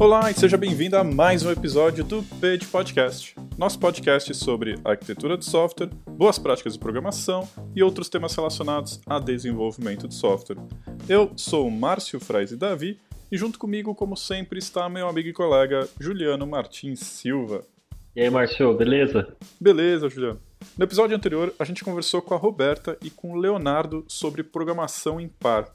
Olá e seja bem-vindo a mais um episódio do Page Podcast, nosso podcast sobre arquitetura de software, boas práticas de programação e outros temas relacionados a desenvolvimento de software. Eu sou o Márcio Frais e Davi e junto comigo, como sempre, está meu amigo e colega Juliano Martins Silva. E aí, Márcio, beleza? Beleza, Juliano. No episódio anterior, a gente conversou com a Roberta e com o Leonardo sobre programação em par.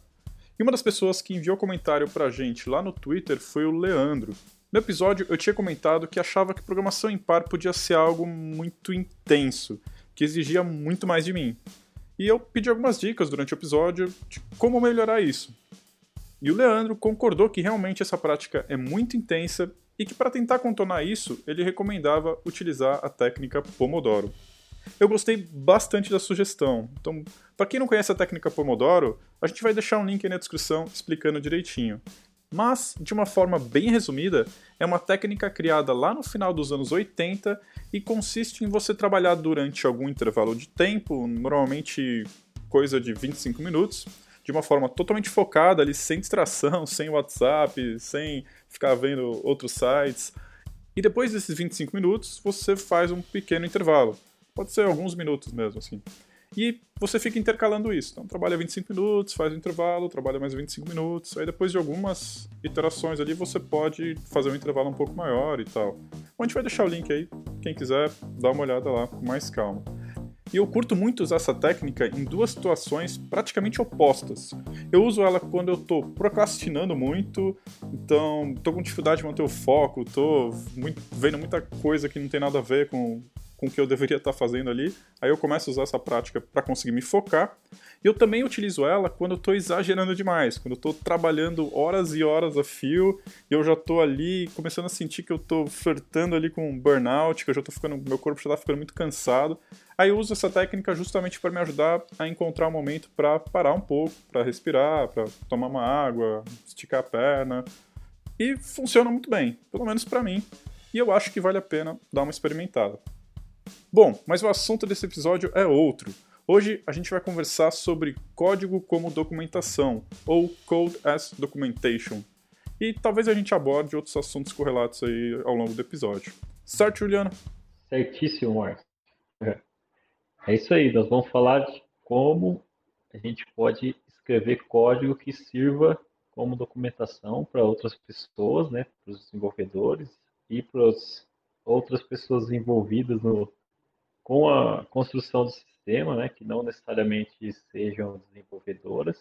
E uma das pessoas que enviou comentário pra gente lá no Twitter foi o Leandro. No episódio, eu tinha comentado que achava que programação em par podia ser algo muito intenso, que exigia muito mais de mim. E eu pedi algumas dicas durante o episódio de como melhorar isso. E o Leandro concordou que realmente essa prática é muito intensa e que para tentar contornar isso, ele recomendava utilizar a técnica Pomodoro. Eu gostei bastante da sugestão. Então, para quem não conhece a técnica Pomodoro, a gente vai deixar um link aí na descrição explicando direitinho. Mas, de uma forma bem resumida, é uma técnica criada lá no final dos anos 80 e consiste em você trabalhar durante algum intervalo de tempo, normalmente coisa de 25 minutos, de uma forma totalmente focada ali, sem distração, sem WhatsApp, sem ficar vendo outros sites. E depois desses 25 minutos, você faz um pequeno intervalo. Pode ser alguns minutos mesmo, assim. E você fica intercalando isso. Então, trabalha 25 minutos, faz o intervalo, trabalha mais 25 minutos. Aí, depois de algumas iterações ali, você pode fazer um intervalo um pouco maior e tal. Bom, a gente vai deixar o link aí. Quem quiser, dá uma olhada lá com mais calma. E eu curto muito usar essa técnica em duas situações praticamente opostas. Eu uso ela quando eu tô procrastinando muito, então tô com dificuldade de manter o foco, muito, vendo muita coisa que não tem nada a ver com com o que eu deveria estar fazendo ali. Aí eu começo a usar essa prática para conseguir me focar. E eu também utilizo ela quando eu estou exagerando demais, quando eu estou trabalhando horas e horas a fio e eu já estou ali começando a sentir que eu estou flertando ali com burnout, que eu já tô ficando, meu corpo já está ficando muito cansado. Aí eu uso essa técnica justamente para me ajudar a encontrar um momento para parar um pouco, para respirar, para tomar uma água, esticar a perna. E funciona muito bem, pelo menos para mim. E eu acho que vale a pena dar uma experimentada. Bom, mas o assunto desse episódio é outro. Hoje a gente vai conversar sobre código como documentação, ou Code as Documentation. E talvez a gente aborde outros assuntos correlatos aí ao longo do episódio. Certo, Juliano? Certíssimo, Marcos. É. isso aí, nós vamos falar de como a gente pode escrever código que sirva como documentação para outras pessoas, né, para os desenvolvedores e para as outras pessoas envolvidas no, com a construção do sistema, né, que não necessariamente sejam desenvolvedoras,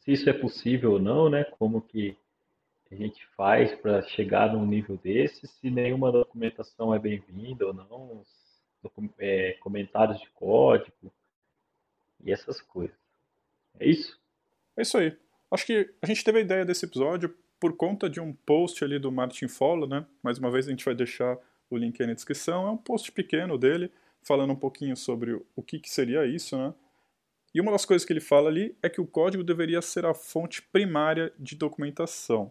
se isso é possível ou não, né, como que a gente faz para chegar num nível desse, se nenhuma documentação é bem-vinda ou não, é, comentários de código e essas coisas. É isso? É isso aí. Acho que a gente teve a ideia desse episódio por conta de um post ali do Martin Fowler, né? Mais uma vez a gente vai deixar o link aí na descrição. É um post pequeno dele, falando um pouquinho sobre o que, que seria isso, né? E uma das coisas que ele fala ali é que o código deveria ser a fonte primária de documentação. O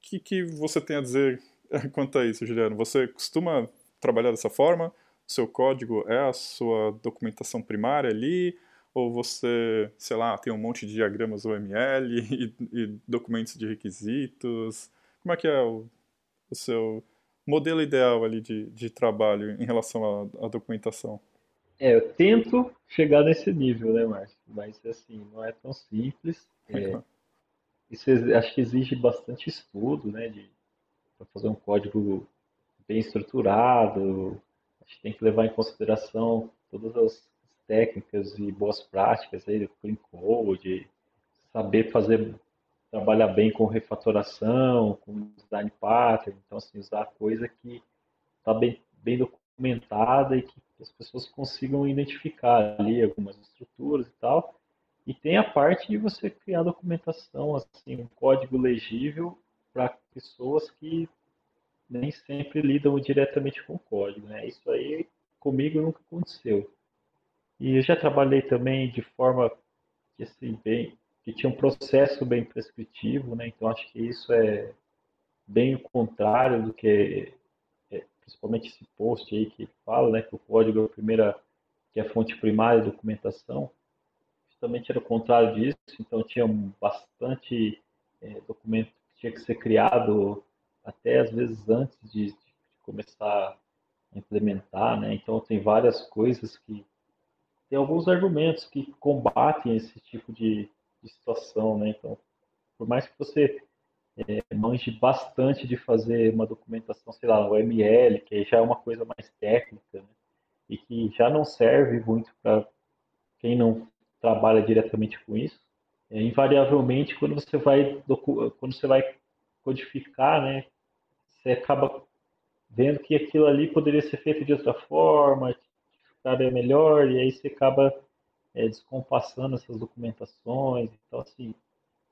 que, que você tem a dizer quanto a isso, Juliano? Você costuma trabalhar dessa forma? O seu código é a sua documentação primária ali? Ou você, sei lá, tem um monte de diagramas UML e, e documentos de requisitos? Como é que é o, o seu modelo ideal ali de, de trabalho em relação à, à documentação? É, eu tento chegar nesse nível, né, Márcio? Mas, assim, não é tão simples. É, isso acho que exige bastante estudo, né, para fazer um código bem estruturado. A gente tem que levar em consideração todas as técnicas e boas práticas aí do clean code, saber fazer trabalhar bem com refatoração, com design pattern, então assim, usar coisa que está bem, bem documentada e que as pessoas consigam identificar ali algumas estruturas e tal. E tem a parte de você criar documentação, assim, um código legível para pessoas que nem sempre lidam diretamente com o código, né? Isso aí comigo nunca aconteceu. E eu já trabalhei também de forma que assim bem que tinha um processo bem prescritivo, né? Então acho que isso é bem o contrário do que é, principalmente esse post aí que fala, né, que o código é a primeira que é a fonte primária de documentação. Justamente era o contrário disso, então tinha bastante é, documento que tinha que ser criado até às vezes antes de, de começar a implementar, né? Então tem várias coisas que tem alguns argumentos que combatem esse tipo de, de situação, né? Então, por mais que você é, manje bastante de fazer uma documentação, sei lá, o ML, que já é uma coisa mais técnica, né? e que já não serve muito para quem não trabalha diretamente com isso, é, invariavelmente quando você vai quando você vai codificar, né, você acaba vendo que aquilo ali poderia ser feito de outra forma, ficaria melhor, e aí você acaba é, descompassando essas documentações. Então, assim,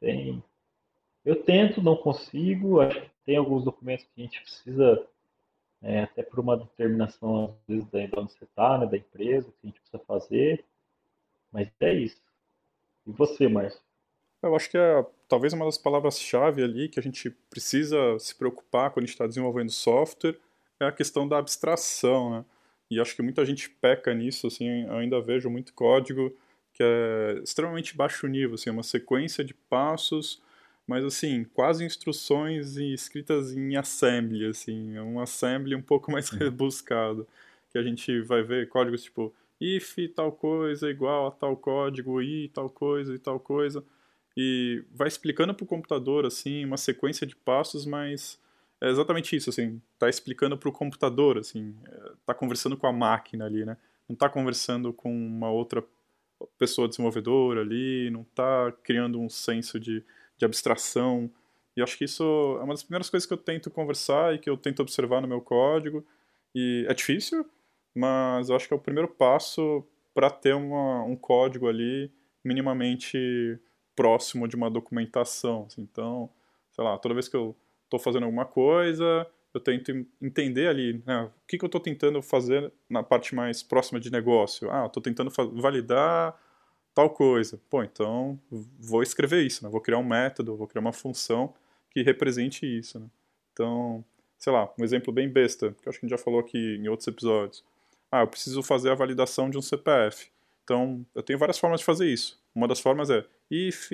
tem. Eu tento, não consigo. Acho que tem alguns documentos que a gente precisa, é, até por uma determinação, às vezes, da onde você está, né, da empresa, que a gente precisa fazer. Mas é isso. E você, Márcio? Eu acho que é talvez uma das palavras-chave ali que a gente precisa se preocupar quando a gente está desenvolvendo software é a questão da abstração, né? E acho que muita gente peca nisso, assim, eu ainda vejo muito código que é extremamente baixo nível, assim, é uma sequência de passos, mas assim, quase instruções escritas em assembly, assim, é um assembly um pouco mais rebuscado, que a gente vai ver códigos tipo if tal coisa igual a tal código, i tal coisa e tal coisa, e vai explicando para o computador assim uma sequência de passos, mas é exatamente isso, assim, tá explicando para o computador, assim, é, tá conversando com a máquina ali, né? Não tá conversando com uma outra pessoa desenvolvedora ali, não tá criando um senso de, de abstração. E acho que isso é uma das primeiras coisas que eu tento conversar e que eu tento observar no meu código. E é difícil, mas eu acho que é o primeiro passo para ter uma, um código ali minimamente próximo de uma documentação. Assim. Então, sei lá, toda vez que eu estou fazendo alguma coisa, eu tento entender ali né, o que, que eu estou tentando fazer na parte mais próxima de negócio. Ah, estou tentando validar tal coisa. Pô, então vou escrever isso, né? vou criar um método, vou criar uma função que represente isso. Né? Então, sei lá, um exemplo bem besta, que acho que a gente já falou aqui em outros episódios. Ah, eu preciso fazer a validação de um CPF. Então, eu tenho várias formas de fazer isso. Uma das formas é if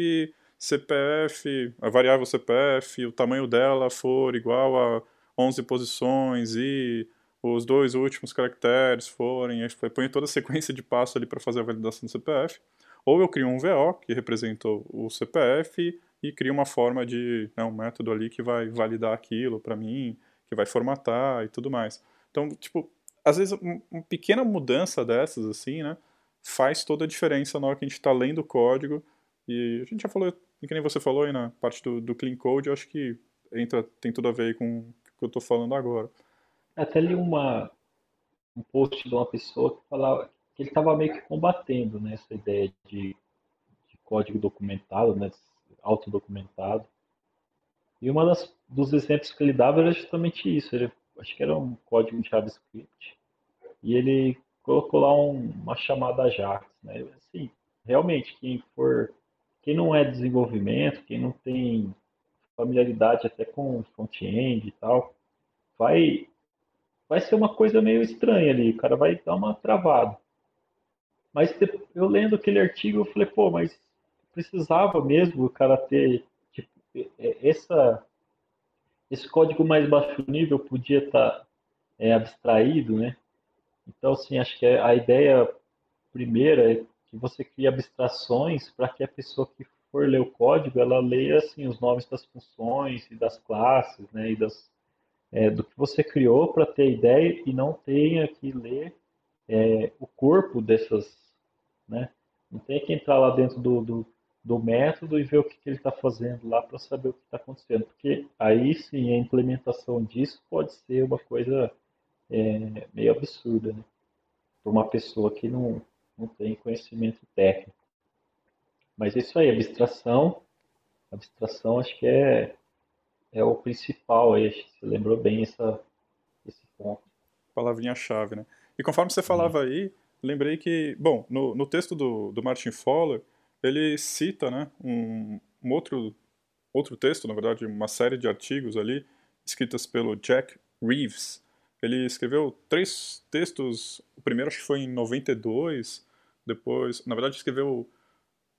CPF, a variável CPF, o tamanho dela for igual a 11 posições e os dois últimos caracteres forem, põe toda a sequência de passos ali para fazer a validação do CPF, ou eu crio um VO, que representa o CPF, e crio uma forma de, né, um método ali que vai validar aquilo para mim, que vai formatar e tudo mais. Então, tipo, às vezes uma pequena mudança dessas, assim, né, faz toda a diferença na hora que a gente está lendo o código, e a gente já falou e que nem você falou aí na parte do, do Clean Code, eu acho que entra, tem tudo a ver com o que eu estou falando agora. Até li uma, um post de uma pessoa que falava que ele estava meio que combatendo né, essa ideia de, de código documentado, né, autodocumentado. E das, dos exemplos que ele dava era justamente isso. Ele, acho que era um código em JavaScript. E ele colocou lá um, uma chamada Ajax. Né? Assim, realmente, quem for quem não é desenvolvimento, quem não tem familiaridade até com front-end e tal, vai vai ser uma coisa meio estranha ali, o cara vai dar uma travada. Mas eu lendo aquele artigo, eu falei, pô, mas precisava mesmo o cara ter tipo, essa esse código mais baixo nível podia estar tá, é, abstraído, né? Então, assim, acho que a ideia primeira é que você cria abstrações para que a pessoa que for ler o código, ela leia assim os nomes das funções e das classes, né, e das, é, do que você criou para ter ideia e não tenha que ler é, o corpo dessas, né, não tenha que entrar lá dentro do, do, do método e ver o que, que ele está fazendo lá para saber o que está acontecendo, porque aí sim a implementação disso pode ser uma coisa é, meio absurda, né, para uma pessoa que não não tem conhecimento técnico. Mas é isso aí, abstração, abstração acho que é, é o principal aí, você lembrou bem essa, esse ponto. Palavrinha-chave, né? E conforme você falava aí, lembrei que, bom, no, no texto do, do Martin Fowler, ele cita, né, um, um outro, outro texto, na verdade, uma série de artigos ali, escritas pelo Jack Reeves. Ele escreveu três textos, o primeiro acho que foi em 92, depois, na verdade, escreveu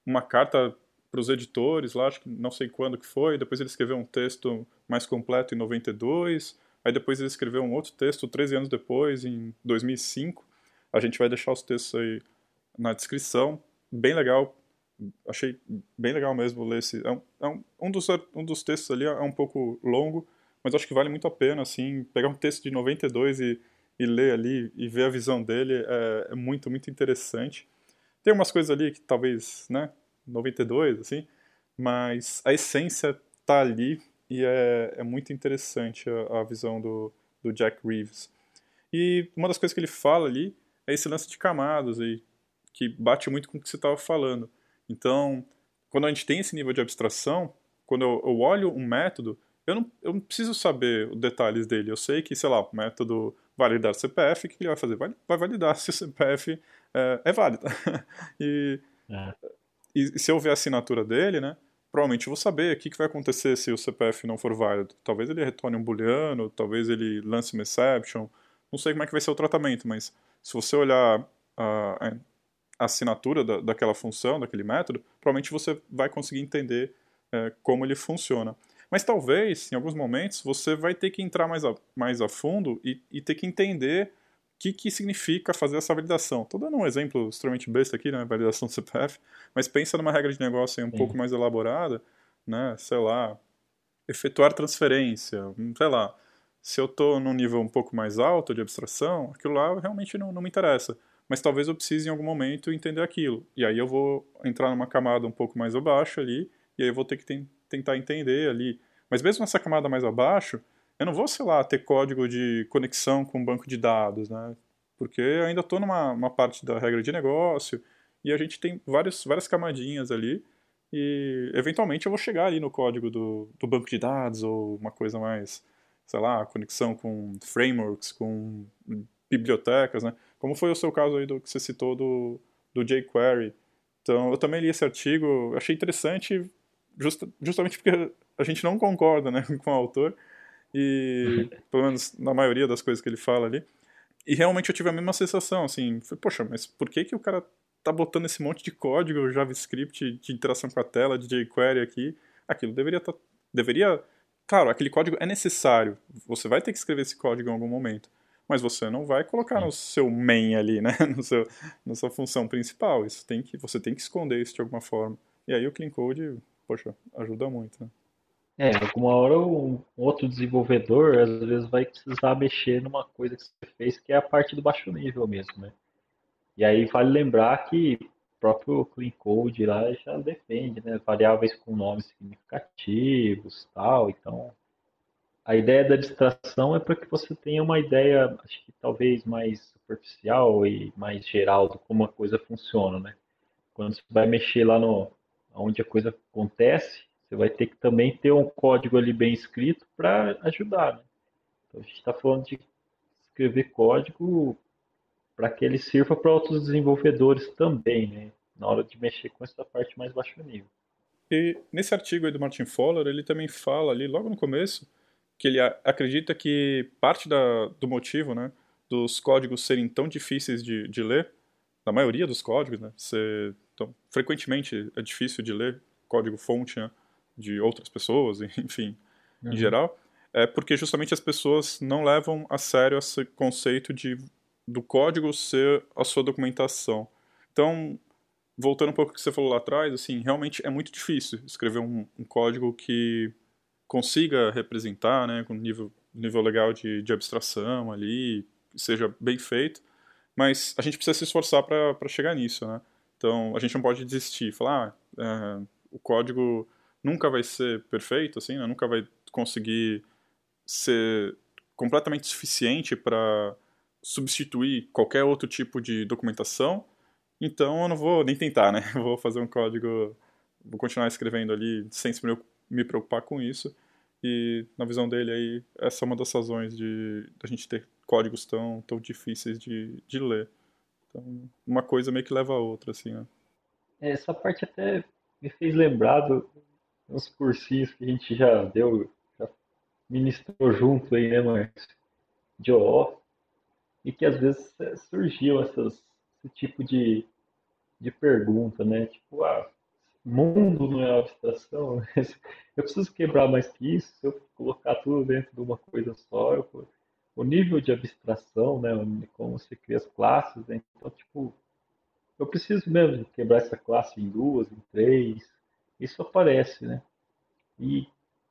uma carta para os editores lá, acho que não sei quando que foi, depois ele escreveu um texto mais completo em 92, aí depois ele escreveu um outro texto 13 anos depois, em 2005. A gente vai deixar os textos aí na descrição. Bem legal, achei bem legal mesmo ler esse. É um, é um, um, dos, um dos textos ali é um pouco longo, mas acho que vale muito a pena, assim, pegar um texto de 92 e, e ler ali e ver a visão dele é, é muito, muito interessante. Tem umas coisas ali que talvez, né, 92, assim, mas a essência tá ali e é, é muito interessante a, a visão do, do Jack Reeves. E uma das coisas que ele fala ali é esse lance de camadas aí, que bate muito com o que você estava falando. Então, quando a gente tem esse nível de abstração, quando eu, eu olho um método, eu não, eu não preciso saber os detalhes dele. Eu sei que, sei lá, o método validar CPF, o que ele vai fazer? Vai, vai validar se o CPF é, é válido. e, é. e se eu ver a assinatura dele, né, provavelmente eu vou saber o que, que vai acontecer se o CPF não for válido. Talvez ele retorne um booleano, talvez ele lance uma exception, não sei como é que vai ser o tratamento, mas se você olhar a, a assinatura da, daquela função, daquele método, provavelmente você vai conseguir entender é, como ele funciona. Mas talvez, em alguns momentos, você vai ter que entrar mais a, mais a fundo e, e ter que entender que, que significa fazer essa validação. Estou dando um exemplo extremamente besta aqui, né, validação do CPF, mas pensa numa regra de negócio um Sim. pouco mais elaborada, né, sei lá, efetuar transferência, sei lá, se eu estou num nível um pouco mais alto de abstração, aquilo lá realmente não, não me interessa. Mas talvez eu precise em algum momento entender aquilo. E aí eu vou entrar numa camada um pouco mais abaixo ali, e aí eu vou ter que tentar entender ali. Mas mesmo nessa camada mais abaixo, eu não vou, sei lá, ter código de conexão com um banco de dados, né? Porque eu ainda estou numa uma parte da regra de negócio e a gente tem várias, várias camadinhas ali e eventualmente eu vou chegar ali no código do, do banco de dados ou uma coisa mais, sei lá, conexão com frameworks, com bibliotecas, né? Como foi o seu caso aí do que você citou do, do jQuery. Então, eu também li esse artigo, achei interessante justa, justamente porque a gente não concorda né, com o autor, e pelo menos na maioria das coisas que ele fala ali. E realmente eu tive a mesma sensação, assim, poxa, mas por que que o cara tá botando esse monte de código JavaScript de interação com a tela, de jQuery aqui? Aquilo deveria estar, tá, deveria, claro, aquele código é necessário, você vai ter que escrever esse código em algum momento, mas você não vai colocar no seu main ali, né, no seu, na sua função principal, isso tem que, você tem que esconder isso de alguma forma. E aí o Clean Code poxa, ajuda muito, né? É, alguma hora um outro desenvolvedor às vezes vai precisar mexer numa coisa que você fez que é a parte do baixo nível mesmo, né? E aí vale lembrar que o próprio Clean Code lá já depende, né? Variáveis com nomes significativos tal, então a ideia da abstração é para que você tenha uma ideia, acho que talvez mais superficial e mais geral de como a coisa funciona, né? Quando você vai mexer lá no, onde a coisa acontece, você vai ter que também ter um código ali bem escrito para ajudar. Né? Então a gente está falando de escrever código para que ele sirva para outros desenvolvedores também, né? na hora de mexer com essa parte mais baixo nível. E nesse artigo aí do Martin Fowler, ele também fala ali, logo no começo, que ele acredita que parte da, do motivo né, dos códigos serem tão difíceis de, de ler, da maioria dos códigos, né, ser então, frequentemente é difícil de ler código-fonte né, de outras pessoas, enfim, uhum. em geral, é porque justamente as pessoas não levam a sério esse conceito de do código ser a sua documentação. Então, voltando um pouco ao que você falou lá atrás, assim, realmente é muito difícil escrever um, um código que consiga representar, né, com nível nível legal de, de abstração ali, seja bem feito, mas a gente precisa se esforçar para chegar nisso, né? Então, a gente não pode desistir, falar, ah, é, o código nunca vai ser perfeito, assim, né? nunca vai conseguir ser completamente suficiente para substituir qualquer outro tipo de documentação, então eu não vou nem tentar, né? Vou fazer um código, vou continuar escrevendo ali sem me preocupar com isso. E na visão dele aí, essa é uma das razões de a gente ter códigos tão, tão difíceis de, de ler. Então, uma coisa meio que leva a outra, assim, né? É, essa parte até me fez lembrar dos cursinhos que a gente já deu, já ministrou junto aí, né, Márcio? De OO, e que às vezes é, surgiu essas, esse tipo de, de pergunta, né? Tipo, ah, mundo não é abstração, eu preciso quebrar mais que isso, se eu colocar tudo dentro de uma coisa só, eu, o nível de abstração, né, como você cria as classes, né, então, tipo, eu preciso mesmo quebrar essa classe em duas, em três, isso aparece, né, e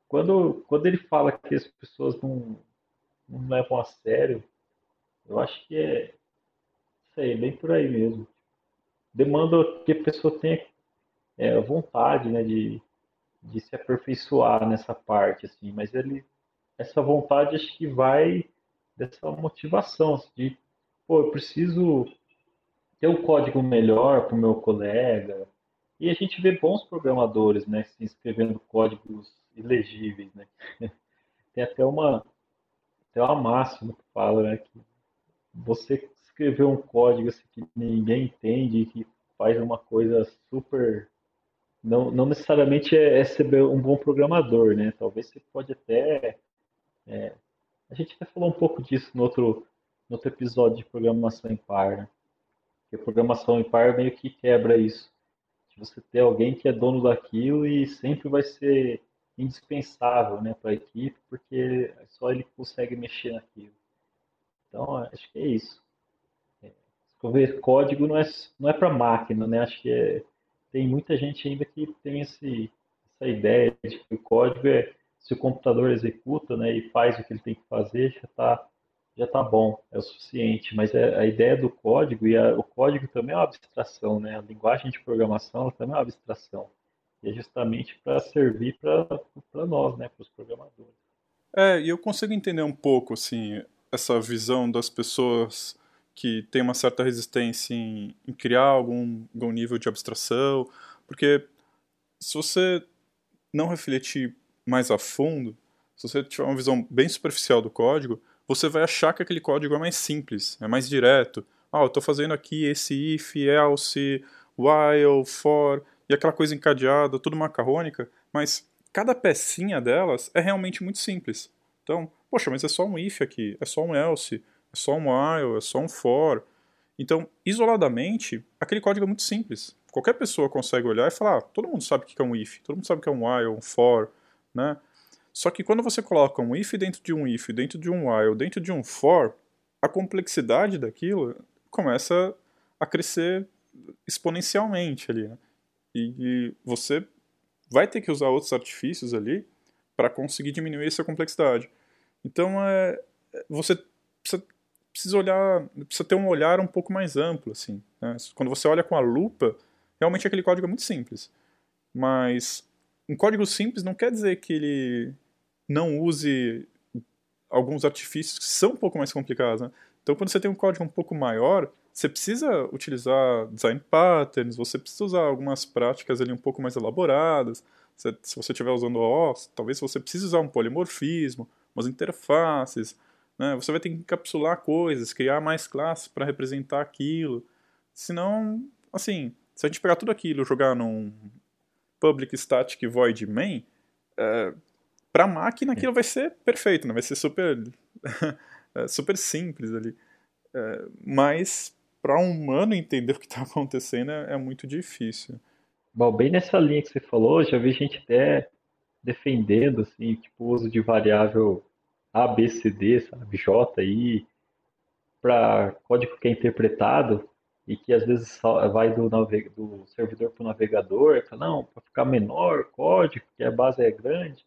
quando, quando ele fala que as pessoas não, não levam a sério, eu acho que é, sei, bem por aí mesmo. Demanda que a pessoa tenha é, vontade, né, de, de se aperfeiçoar nessa parte, assim, mas ele, essa vontade acho que vai dessa motivação, assim, de, pô, eu preciso ter um código melhor para o meu colega, e a gente vê bons programadores, né, escrevendo códigos ilegíveis, né, tem até uma, até uma máxima que fala, né, que você escrever um código assim, que ninguém entende, que faz uma coisa super não, não necessariamente é, é ser um bom programador, né? Talvez você pode até. É, a gente até falou um pouco disso no outro, no outro episódio de programação em par, né? Porque programação em par meio que quebra isso. Você ter alguém que é dono daquilo e sempre vai ser indispensável né, para a equipe, porque só ele consegue mexer naquilo. Então, acho que é isso. É, escrever código não é, não é para máquina, né? Acho que é, tem muita gente ainda que tem esse, essa ideia de que o código é se o computador executa né, e faz o que ele tem que fazer, já está já tá bom, é o suficiente. Mas é, a ideia do código, e a, o código também é uma abstração, né? a linguagem de programação também é uma abstração. E é justamente para servir para nós, né, para os programadores. É, e eu consigo entender um pouco assim, essa visão das pessoas que tem uma certa resistência em, em criar algum, algum nível de abstração, porque se você não refletir mais a fundo, se você tiver uma visão bem superficial do código, você vai achar que aquele código é mais simples, é mais direto. Ah, eu estou fazendo aqui esse if, else, while, for, e aquela coisa encadeada, tudo macarrônica, mas cada pecinha delas é realmente muito simples. Então, poxa, mas é só um if aqui, é só um else, é só um while, é só um for. Então, isoladamente, aquele código é muito simples. Qualquer pessoa consegue olhar e falar, ah, todo mundo sabe o que é um if, todo mundo sabe o que é um while, um for, né? Só que quando você coloca um if dentro de um if, dentro de um while, dentro de um for, a complexidade daquilo começa a crescer exponencialmente ali, né? e, e você vai ter que usar outros artifícios ali para conseguir diminuir essa complexidade. Então, é, você precisa precisa olhar, precisa ter um olhar um pouco mais amplo, assim. Né? Quando você olha com a lupa, realmente aquele código é muito simples. Mas um código simples não quer dizer que ele não use alguns artifícios que são um pouco mais complicados. Né? Então, quando você tem um código um pouco maior, você precisa utilizar design patterns, você precisa usar algumas práticas ali um pouco mais elaboradas. Se, você estiver usando OS, talvez você precise usar um polimorfismo, umas interfaces, né? Você vai ter que encapsular coisas, criar mais classes para representar aquilo. Senão, assim, se a gente pegar tudo aquilo e jogar num public static void main, é, para a máquina aquilo vai ser perfeito, né? vai ser super, é, super simples ali. É, mas para um humano entender o que está acontecendo é, é, muito difícil. Bom, bem nessa linha que você falou, já vi gente até defendendo assim, tipo, o uso de variável a, B, C, D, sabe, J, I, para código que é interpretado e que às vezes vai do, do servidor para o navegador, fala, não, para ficar menor o código, que a base é grande.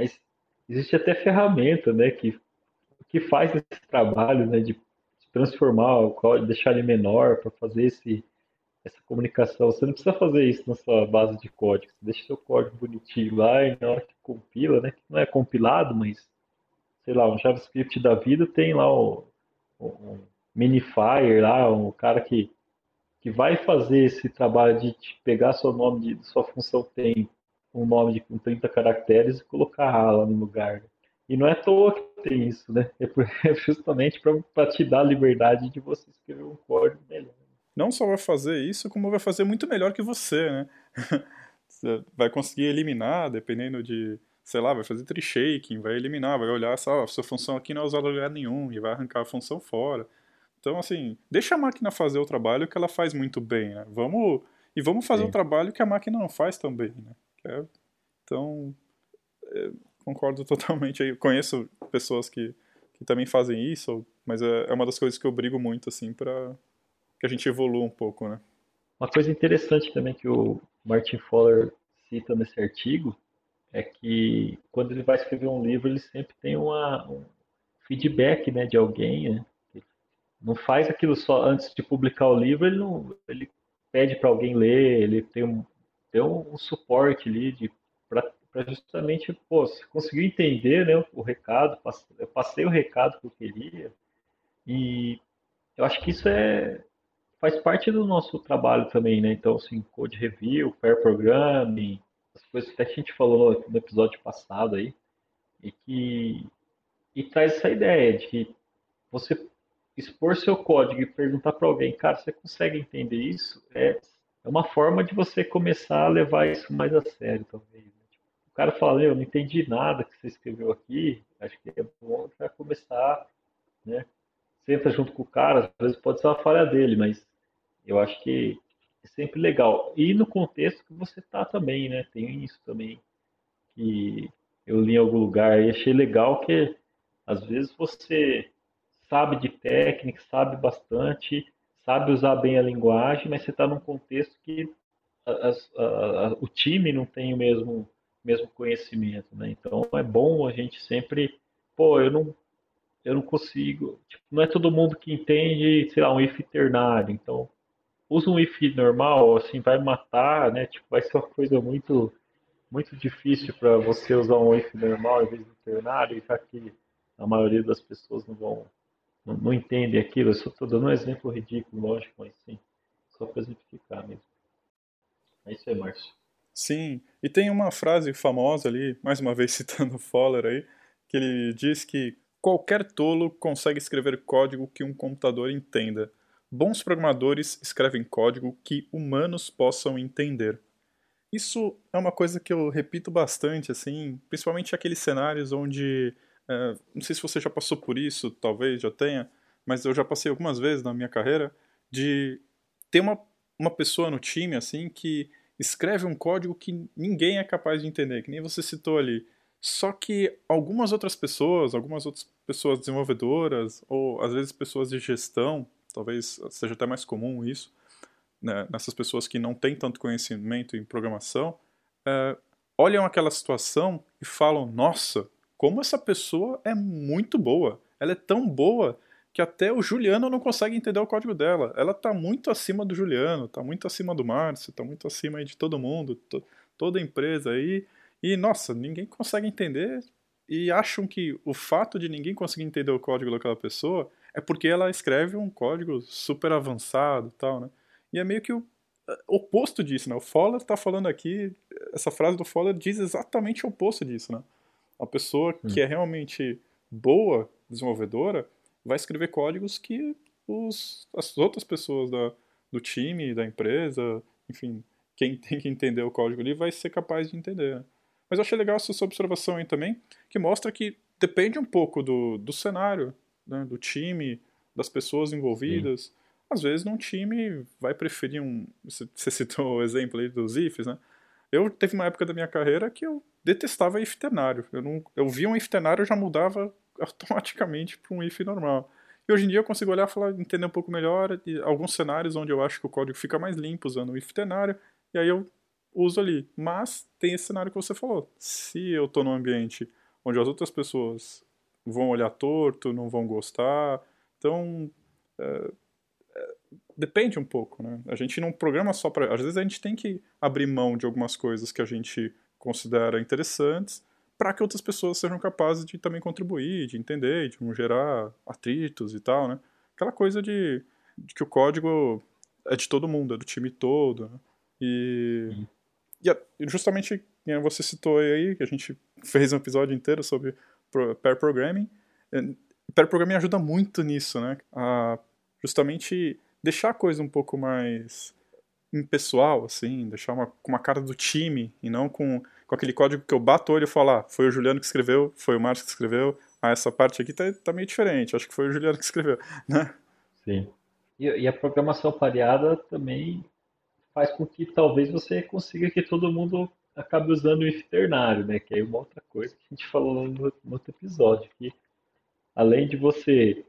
Mas existe até ferramenta, né, que, que faz esse trabalho, né, de transformar o código, deixar ele menor para fazer esse, essa comunicação. Você não precisa fazer isso na sua base de código. Você deixa seu código bonitinho lá e na hora que compila, né, que não é compilado, mas sei lá, um JavaScript da vida tem lá o, um minifier lá, um cara que, que vai fazer esse trabalho de pegar seu nome, de, sua função tem um nome de com 30 caracteres e colocar lá no lugar. E não é à toa que tem isso, né? É, é justamente para te dar a liberdade de você escrever um código melhor. Não só vai fazer isso, como vai fazer muito melhor que você, né? Você vai conseguir eliminar, dependendo de sei lá, vai fazer tree shaking, vai eliminar, vai olhar só, a sua função aqui não é usada em lugar nenhum e vai arrancar a função fora. Então, assim, deixa a máquina fazer o trabalho que ela faz muito bem, né? Vamos E vamos fazer o um trabalho que a máquina não faz também, né? É, então, é, concordo totalmente. Eu conheço pessoas que, que também fazem isso, mas é, é uma das coisas que eu brigo muito, assim, para que a gente evolua um pouco, né? Uma coisa interessante também que o Martin Fowler cita nesse artigo é que quando ele vai escrever um livro, ele sempre tem uma, um feedback né, de alguém, né? Não faz aquilo só antes de publicar o livro, ele, não, ele pede para alguém ler, ele tem um, tem um, suporte ali para justamente, pô, se conseguiu entender né, o recado, eu passei o recado que eu queria, e eu acho que isso é, faz parte do nosso trabalho também, né? Então, assim, code review, pair programming, as coisas que a gente falou no episódio passado aí, e que e traz essa ideia de você expor seu código e perguntar para alguém, cara, você consegue entender isso? É, é uma forma de você começar a levar isso mais a sério, talvez. Né? Tipo, o cara fala, eu não entendi nada que você escreveu aqui, acho que é bom já começar, né? Senta junto com o cara, às vezes pode ser uma falha dele, mas eu acho que é sempre legal. E no contexto que você está também, né? Tem isso também que eu li em algum lugar e achei legal que às vezes você sabe de técnica, sabe bastante, sabe usar bem a linguagem, mas você está num contexto que a, a, a, o time não tem o mesmo, mesmo conhecimento, né? Então é bom a gente sempre, pô, eu não, eu não consigo, tipo, não é todo mundo que entende, sei lá, um if ternário, então usa um if normal, assim, vai matar, né? Tipo, vai ser uma coisa muito muito difícil para você usar um if normal em vez do ternário, já que a maioria das pessoas não vão não, não entendem aquilo. Eu só estou dando um exemplo ridículo, lógico, mas sim, só para exemplificar mesmo. É isso aí, Márcio. Sim, e tem uma frase famosa ali, mais uma vez citando o Fowler aí, que ele diz que qualquer tolo consegue escrever código que um computador entenda. Bons programadores escrevem código que humanos possam entender. Isso é uma coisa que eu repito bastante, assim, principalmente aqueles cenários onde é, não sei se você já passou por isso, talvez já tenha, mas eu já passei algumas vezes na minha carreira de ter uma, uma pessoa no time assim que escreve um código que ninguém é capaz de entender, que nem você citou ali. Só que algumas outras pessoas, algumas outras pessoas desenvolvedoras, ou às vezes pessoas de gestão, talvez seja até mais comum isso, né, nessas pessoas que não têm tanto conhecimento em programação, é, olham aquela situação e falam: Nossa, como essa pessoa é muito boa. Ela é tão boa que até o Juliano não consegue entender o código dela. Ela tá muito acima do Juliano, tá muito acima do Márcio, tá muito acima de todo mundo, to, toda empresa aí. E, nossa, ninguém consegue entender e acham que o fato de ninguém conseguir entender o código daquela pessoa é porque ela escreve um código super avançado tal, né? E é meio que o oposto disso, né? O Fowler tá falando aqui, essa frase do Fowler diz exatamente o oposto disso, né? A pessoa hum. que é realmente boa desenvolvedora vai escrever códigos que os, as outras pessoas da, do time, da empresa, enfim, quem tem que entender o código ali vai ser capaz de entender. Né? Mas eu achei legal essa sua observação aí também, que mostra que depende um pouco do, do cenário, né, do time, das pessoas envolvidas. Sim. Às vezes, num time vai preferir um. Você citou o exemplo aí dos IFs, né? Eu teve uma época da minha carreira que eu detestava if ternário. Eu, não, eu via um if ternário e já mudava automaticamente para um if normal. E hoje em dia eu consigo olhar falar, entender um pouco melhor alguns cenários onde eu acho que o código fica mais limpo usando o if ternário, e aí eu uso ali. Mas tem esse cenário que você falou. Se eu estou num ambiente onde as outras pessoas vão olhar torto, não vão gostar, então é, depende um pouco, né? A gente não programa só para. Às vezes a gente tem que abrir mão de algumas coisas que a gente considera interessantes para que outras pessoas sejam capazes de também contribuir, de entender, de não gerar atritos e tal, né? Aquela coisa de, de que o código é de todo mundo, é do time todo, né? E, uhum. e justamente você citou aí, que a gente fez um episódio inteiro sobre pair programming. Pair programming ajuda muito nisso, né? A justamente deixar a coisa um pouco mais impessoal, assim, deixar uma, com uma cara do time e não com, com aquele código que eu bato o olho e falo, ah, foi o Juliano que escreveu, foi o Márcio que escreveu, ah, essa parte aqui tá, tá meio diferente, acho que foi o Juliano que escreveu, né? Sim. E, e a programação pareada também faz com que talvez você consiga que todo mundo acabe usando o if ternário, né? Que é uma outra coisa que a gente falou no, no outro episódio, que além de você,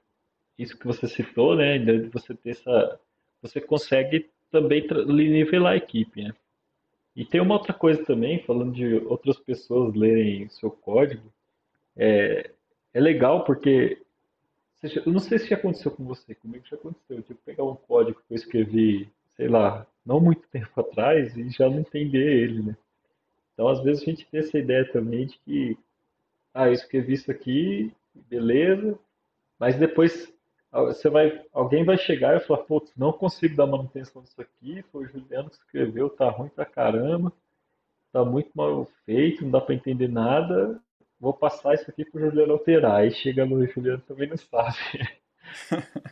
isso que você citou, né? De você ter essa, você consegue também nivelar a equipe, né? E tem uma outra coisa também, falando de outras pessoas lerem seu código, é, é legal porque, eu não sei se já aconteceu com você, comigo já aconteceu, eu tive que pegar um código que eu escrevi, sei lá, não muito tempo atrás e já não entender ele, né? Então, às vezes a gente tem essa ideia também de que, ah, eu escrevi isso aqui, beleza, mas depois você vai, alguém vai chegar e falar, putz, não consigo dar manutenção disso aqui, foi o Juliano que escreveu, tá ruim pra caramba, tá muito mal feito, não dá para entender nada, vou passar isso aqui pro Juliano alterar. Aí chega no Juliano também não sabe.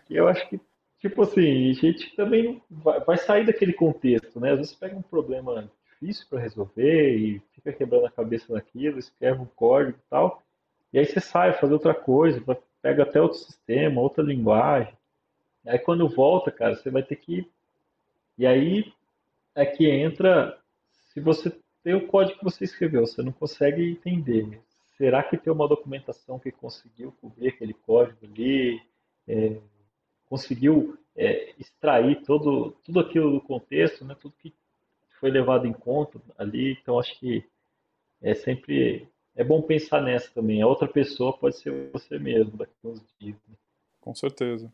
e eu acho que, tipo assim, a gente também vai, vai sair daquele contexto, né? Às vezes pega um problema difícil para resolver e fica quebrando a cabeça naquilo, escreve um código e tal, e aí você sai, fazer outra coisa, pega até outro sistema, outra linguagem. Aí quando volta, cara, você vai ter que. E aí é que entra. Se você tem o código que você escreveu, você não consegue entender. Será que tem uma documentação que conseguiu cobrir aquele código ali? É, conseguiu é, extrair todo, tudo aquilo do contexto, né? tudo que foi levado em conta ali. Então, acho que é sempre é bom pensar nessa também. A outra pessoa pode ser você mesmo daqui a uns dias. Né? Com certeza.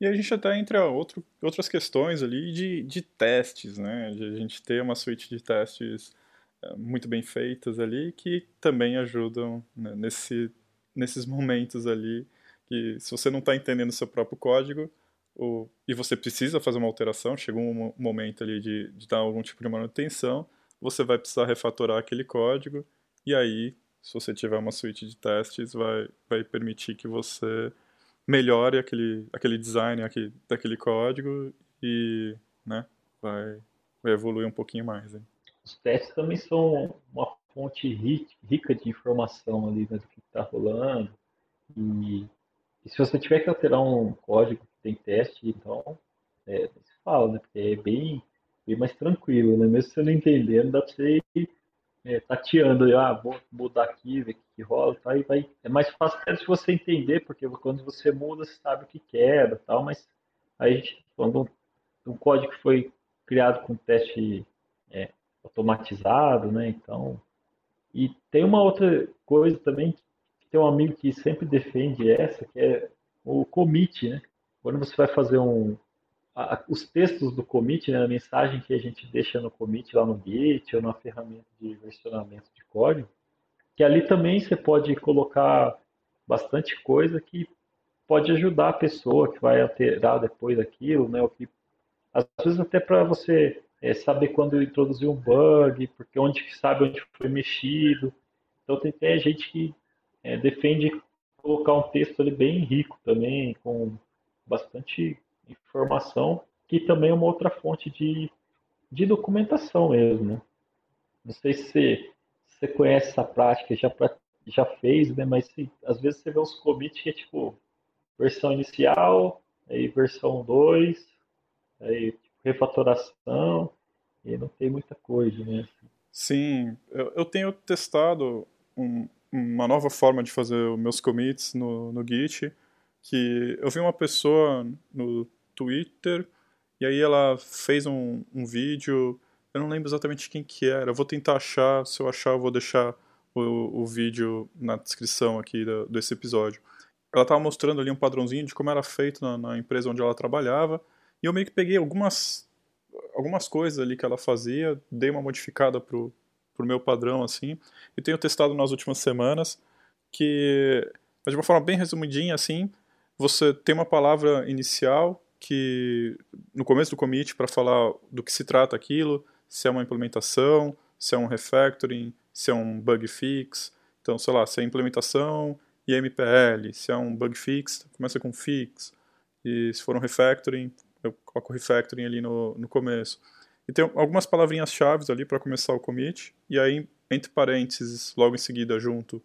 E a gente até entra outro, outras questões ali de, de testes, né? De a gente ter uma suíte de testes é, muito bem feitas ali que também ajudam né, nesse, nesses momentos ali que se você não está entendendo o seu próprio código o, e você precisa fazer uma alteração, chegou um momento ali de, de dar algum tipo de manutenção, você vai precisar refatorar aquele código e aí se você tiver uma suíte de testes, vai, vai permitir que você melhore aquele, aquele design aquele, daquele código e né, vai, vai evoluir um pouquinho mais. Hein? Os testes também são uma fonte rica de informação ali né, do que está rolando. E, e, se você tiver que alterar um código que tem teste, então é, se fala, né? Porque é bem, bem mais tranquilo, né? Mesmo você não entendendo, dá para você é, tateando, ah, vou mudar aqui, ver o que rola, tá, e vai, é mais fácil até você entender, porque quando você muda, você sabe o que quebra tal, mas aí a gente, quando um, um código foi criado com teste é, automatizado, né, então, e tem uma outra coisa também, que tem um amigo que sempre defende essa, que é o commit, né, quando você vai fazer um, a, os textos do commit, né, a mensagem que a gente deixa no commit lá no Git ou na ferramenta de versionamento de código, que ali também você pode colocar bastante coisa que pode ajudar a pessoa que vai alterar depois daquilo, né, o que às vezes até para você é, saber quando introduzir um bug, porque onde sabe onde foi mexido. Então tem até gente que é, defende colocar um texto ali bem rico também, com bastante informação, que também é uma outra fonte de, de documentação mesmo. Né? Não sei se você conhece essa prática, já, já fez, né? mas se, às vezes você vê uns commits que é tipo versão inicial, aí versão 2, aí tipo, refatoração, e não tem muita coisa, né? Sim, eu, eu tenho testado um, uma nova forma de fazer os meus commits no, no Git, que eu vi uma pessoa no Twitter, e aí ela fez um, um vídeo, eu não lembro exatamente quem que era, eu vou tentar achar, se eu achar eu vou deixar o, o vídeo na descrição aqui da, desse episódio. Ela estava mostrando ali um padrãozinho de como era feito na, na, empresa onde ela trabalhava, e eu meio que peguei algumas, algumas coisas ali que ela fazia, dei uma modificada pro, pro meu padrão, assim, e tenho testado nas últimas semanas, que, de uma forma bem resumidinha, assim, você tem uma palavra inicial que no começo do commit para falar do que se trata aquilo, se é uma implementação, se é um refactoring, se é um bug fix. Então, sei lá, se é implementação e MPL, se é um bug fix, começa com fix. E se for um refactoring, eu coloco refactoring ali no, no começo. E tem algumas palavrinhas chaves ali para começar o commit, e aí, entre parênteses, logo em seguida, junto,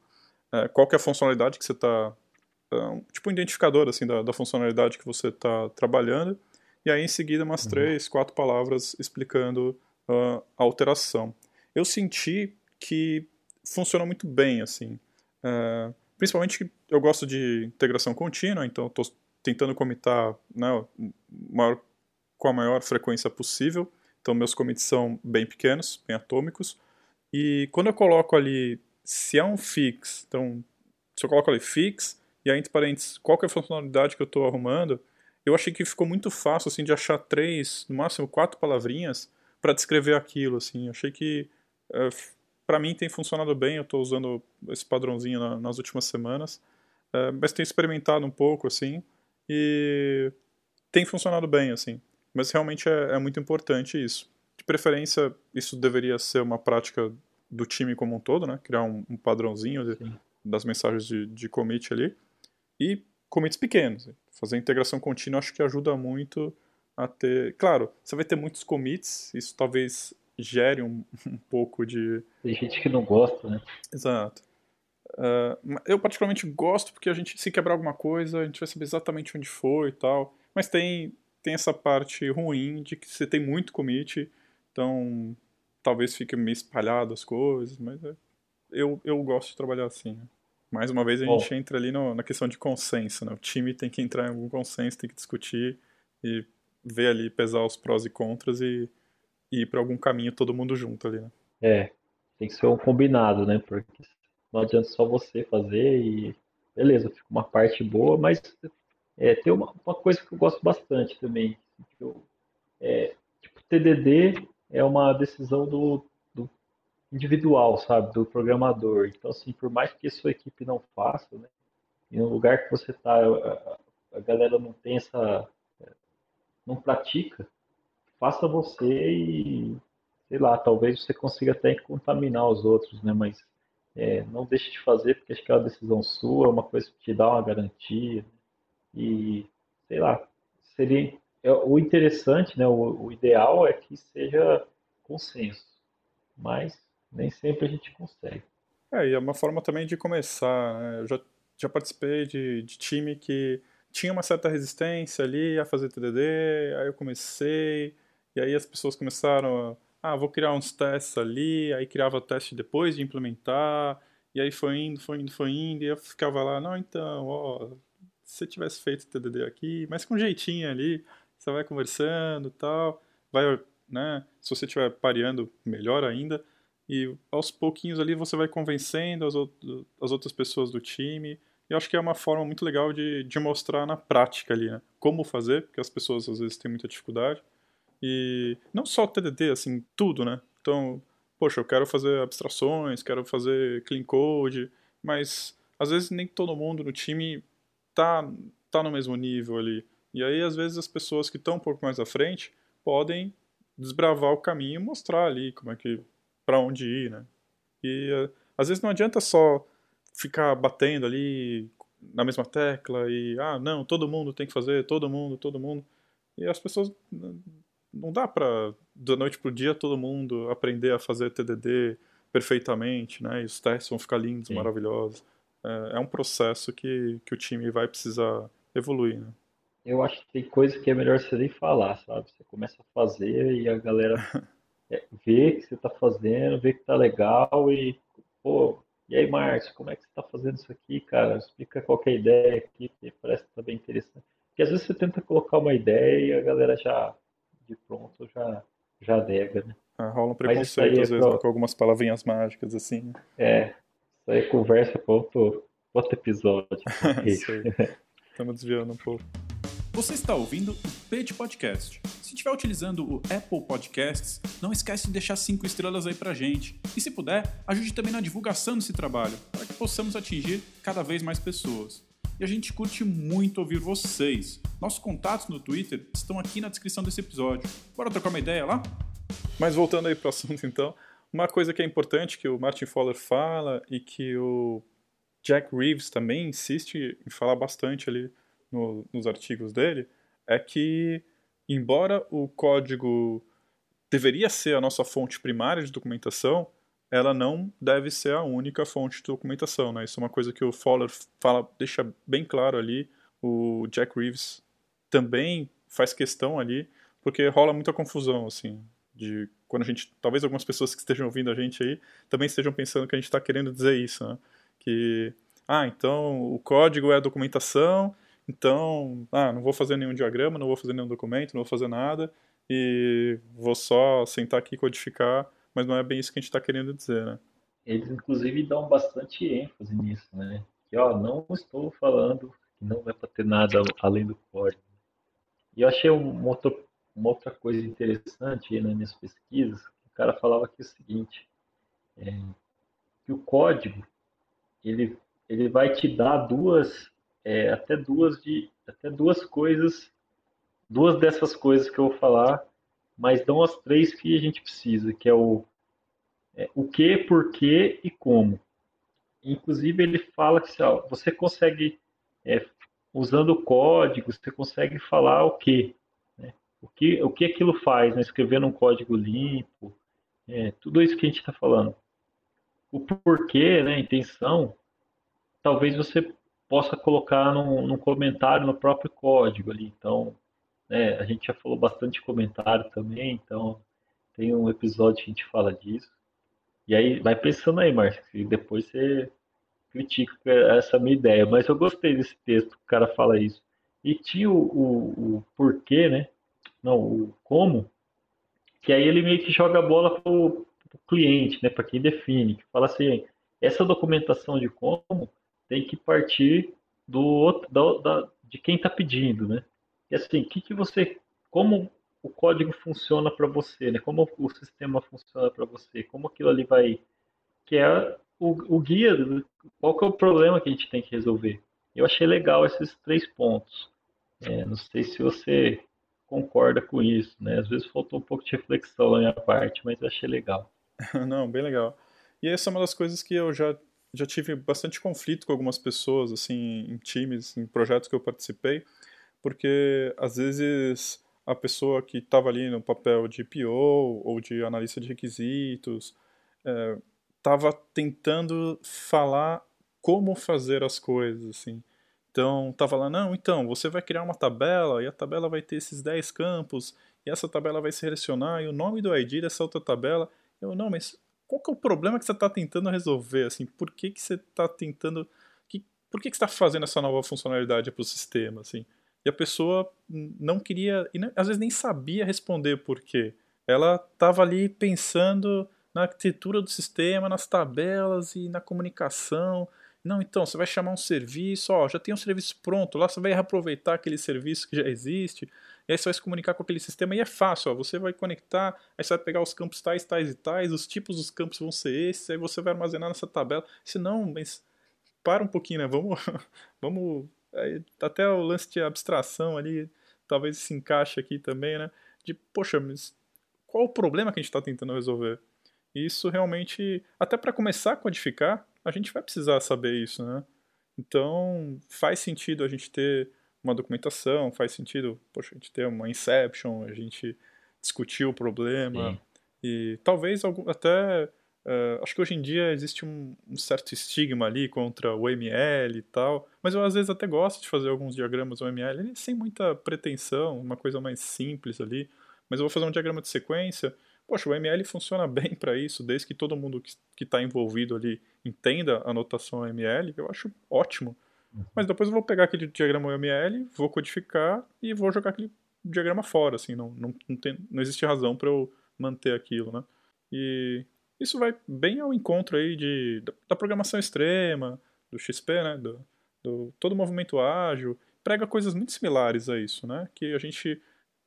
é, qual que é a funcionalidade que você está um, tipo um identificador assim da, da funcionalidade que você está trabalhando e aí em seguida umas uhum. três, quatro palavras explicando uh, a alteração. Eu senti que funcionou muito bem, assim. Uh, principalmente que eu gosto de integração contínua, então estou tentando comitar né, maior, com a maior frequência possível. Então meus commits são bem pequenos, bem atômicos. E quando eu coloco ali, se é um fix, então se eu coloco ali fix, e aí entre parênteses, qual que é a funcionalidade que eu estou arrumando, eu achei que ficou muito fácil assim de achar três, no máximo quatro palavrinhas para descrever aquilo. Assim, achei que é, para mim tem funcionado bem. Eu estou usando esse padrãozinho na, nas últimas semanas, é, mas tenho experimentado um pouco assim e tem funcionado bem assim. Mas realmente é, é muito importante isso. De preferência, isso deveria ser uma prática do time como um todo, né? Criar um, um padrãozinho de, das mensagens de, de commit ali. E commits pequenos. Fazer integração contínua acho que ajuda muito a ter. Claro, você vai ter muitos commits, isso talvez gere um, um pouco de. Tem gente que não gosta, né? Exato. Uh, eu particularmente gosto porque a gente, se quebrar alguma coisa, a gente vai saber exatamente onde foi e tal. Mas tem, tem essa parte ruim de que você tem muito commit, então talvez fique meio espalhado as coisas, mas é, eu, eu gosto de trabalhar assim. Né? Mais uma vez a Bom. gente entra ali no, na questão de consenso, né? O time tem que entrar em algum consenso, tem que discutir e ver ali, pesar os prós e contras e, e ir para algum caminho todo mundo junto ali, né? É, tem que ser um combinado, né? Porque não adianta só você fazer e beleza, fica uma parte boa, mas é, tem uma, uma coisa que eu gosto bastante também. Eu, é, tipo, TDD é uma decisão do, individual, sabe, do programador. Então, assim, por mais que sua equipe não faça, né, e no lugar que você está, a, a, galera não tem essa, não pratica, faça você e, sei lá, talvez você consiga até contaminar os outros, né, mas é, não deixe de fazer, porque acho que é uma decisão sua, é uma coisa que te dá uma garantia, e, sei lá, seria, é, o interessante, né, o, o ideal é que seja consenso, mas nem sempre a gente consegue. É, e é uma forma também de começar. Né? Eu já, já participei de, de time que tinha uma certa resistência ali a fazer TDD, aí eu comecei, e aí as pessoas começaram a, ah, vou criar uns testes ali, aí criava teste depois de implementar, e aí foi indo, foi indo, foi indo, e eu ficava lá, não, então, ó, se tivesse feito TDD aqui, mas com jeitinho ali, você vai conversando tal, vai, né, se você estiver pareando, melhor ainda, e aos pouquinhos ali você vai convencendo as, as outras pessoas do time. E eu acho que é uma forma muito legal de, de mostrar na prática ali, né? Como fazer, porque as pessoas às vezes têm muita dificuldade. E não só TDD, assim, tudo, né? Então, poxa, eu quero fazer abstrações, quero fazer clean code, mas às vezes nem todo mundo no time tá, tá no mesmo nível ali. E aí, às vezes, as pessoas que estão um pouco mais à frente podem desbravar o caminho e mostrar ali como é que para onde ir, né? E uh, às vezes não adianta só ficar batendo ali na mesma tecla e ah, não, todo mundo tem que fazer, todo mundo, todo mundo. E as pessoas não dá para da noite pro dia todo mundo aprender a fazer TDD perfeitamente, né? E os testes vão ficar lindos, Sim. maravilhosos. É, é, um processo que, que o time vai precisar evoluir, né? Eu acho que tem coisa que é melhor você nem falar, sabe? Você começa a fazer e a galera é, ver que você está fazendo, ver que está legal e, pô, e aí, Márcio, como é que você está fazendo isso aqui, cara? Explica qualquer ideia aqui, que parece que está bem interessante. Porque às vezes você tenta colocar uma ideia e a galera já, de pronto, já, já nega, né? Ah, rola um preconceito, às é vezes, pra... com algumas palavrinhas mágicas, assim. É, isso aí é conversa para outro, outro episódio. Estamos desviando um pouco. Você está ouvindo o Page Podcast. Se estiver utilizando o Apple Podcasts, não esquece de deixar cinco estrelas aí pra gente. E se puder, ajude também na divulgação desse trabalho, para que possamos atingir cada vez mais pessoas. E a gente curte muito ouvir vocês. Nossos contatos no Twitter estão aqui na descrição desse episódio. Bora trocar uma ideia lá? Mas voltando aí para o assunto então, uma coisa que é importante que o Martin Fowler fala e que o Jack Reeves também insiste em falar bastante ali no, nos artigos dele é que, embora o código deveria ser a nossa fonte primária de documentação, ela não deve ser a única fonte de documentação. Né? Isso é uma coisa que o Fowler fala, deixa bem claro ali. O Jack Reeves também faz questão ali, porque rola muita confusão, assim, de quando a gente, talvez algumas pessoas que estejam ouvindo a gente aí também estejam pensando que a gente está querendo dizer isso, né? Que, ah, então o código é a documentação, então, ah, não vou fazer nenhum diagrama, não vou fazer nenhum documento, não vou fazer nada e vou só sentar aqui e codificar, mas não é bem isso que a gente está querendo dizer, né? Eles, inclusive, dão bastante ênfase nisso, né? Que, ó, não estou falando que não é para ter nada além do código. E eu achei uma outra, uma outra coisa interessante nas minhas pesquisas, o cara falava que é o seguinte, é, que o código, ele, ele vai te dar duas, é, até duas de, até duas coisas, duas dessas coisas que eu vou falar, mas não as três que a gente precisa, que é o é, o que, por quê e como. Inclusive, ele fala que ó, você consegue, é, usando o código, você consegue falar o que, né? o que, o que aquilo faz, né? escrevendo um código limpo, é, tudo isso que a gente está falando. O porquê, né, a intenção, talvez você possa colocar num, num comentário no próprio código ali. Então, né, a gente já falou bastante comentário também, então tem um episódio que a gente fala disso. E aí, vai pensando aí, Márcio, e depois você critica essa minha ideia. Mas eu gostei desse texto, o cara fala isso. E tinha o, o, o porquê, né? Não, o como, que aí ele meio que joga a bola para o cliente, né? Para quem define, que fala assim, essa documentação de como tem que partir do outro, da, da de quem está pedindo, né? E assim, que, que você, como o código funciona para você, né? Como o sistema funciona para você, como aquilo ali vai, que é o, o guia, qual que é o problema que a gente tem que resolver. Eu achei legal esses três pontos. É, não sei se você concorda com isso, né? Às vezes faltou um pouco de reflexão da minha parte, mas eu achei legal. não, bem legal. E essa é uma das coisas que eu já já tive bastante conflito com algumas pessoas, assim, em times, em projetos que eu participei, porque às vezes a pessoa que estava ali no papel de PO ou de analista de requisitos estava é, tentando falar como fazer as coisas, assim. Então, estava lá, não, então, você vai criar uma tabela e a tabela vai ter esses 10 campos e essa tabela vai se selecionar e o nome do ID dessa outra tabela. Eu, não, mas qual que é o problema que você está tentando resolver? Assim, por que, que você está tentando... Que, por que, que você está fazendo essa nova funcionalidade para o sistema, assim? E a pessoa não queria, e às vezes nem sabia responder por quê. Ela estava ali pensando na arquitetura do sistema, nas tabelas e na comunicação. Não, então, você vai chamar um serviço, ó, já tem um serviço pronto, lá você vai reaproveitar aquele serviço que já existe, e aí você vai se comunicar com aquele sistema, e é fácil, ó, você vai conectar, aí você vai pegar os campos tais, tais e tais, os tipos dos campos vão ser esses, aí você vai armazenar nessa tabela. Se não, mas para um pouquinho, né, vamos, vamos até o lance de abstração ali, talvez se encaixe aqui também, né? De, poxa, mas qual o problema que a gente está tentando resolver? Isso realmente, até para começar a codificar, a gente vai precisar saber isso, né? Então, faz sentido a gente ter uma documentação, faz sentido, poxa, a gente ter uma inception, a gente discutir o problema. Sim. E talvez algum, até Uh, acho que hoje em dia existe um, um, certo estigma ali contra o ML e tal, mas eu às vezes até gosto de fazer alguns diagramas OML sem muita pretensão, uma coisa mais simples ali. Mas eu vou fazer um diagrama de sequência. Poxa, o ML funciona bem para isso, desde que todo mundo que está envolvido ali entenda a notação ML, eu acho ótimo. Mas depois eu vou pegar aquele diagrama OML, vou codificar e vou jogar aquele diagrama fora, assim, não, não, não, tem, não existe razão para eu manter aquilo, né? E isso vai bem ao encontro aí de, da, da programação extrema, do XP, né? Do, do, todo o movimento ágil, prega coisas muito similares a isso, né? Que a gente...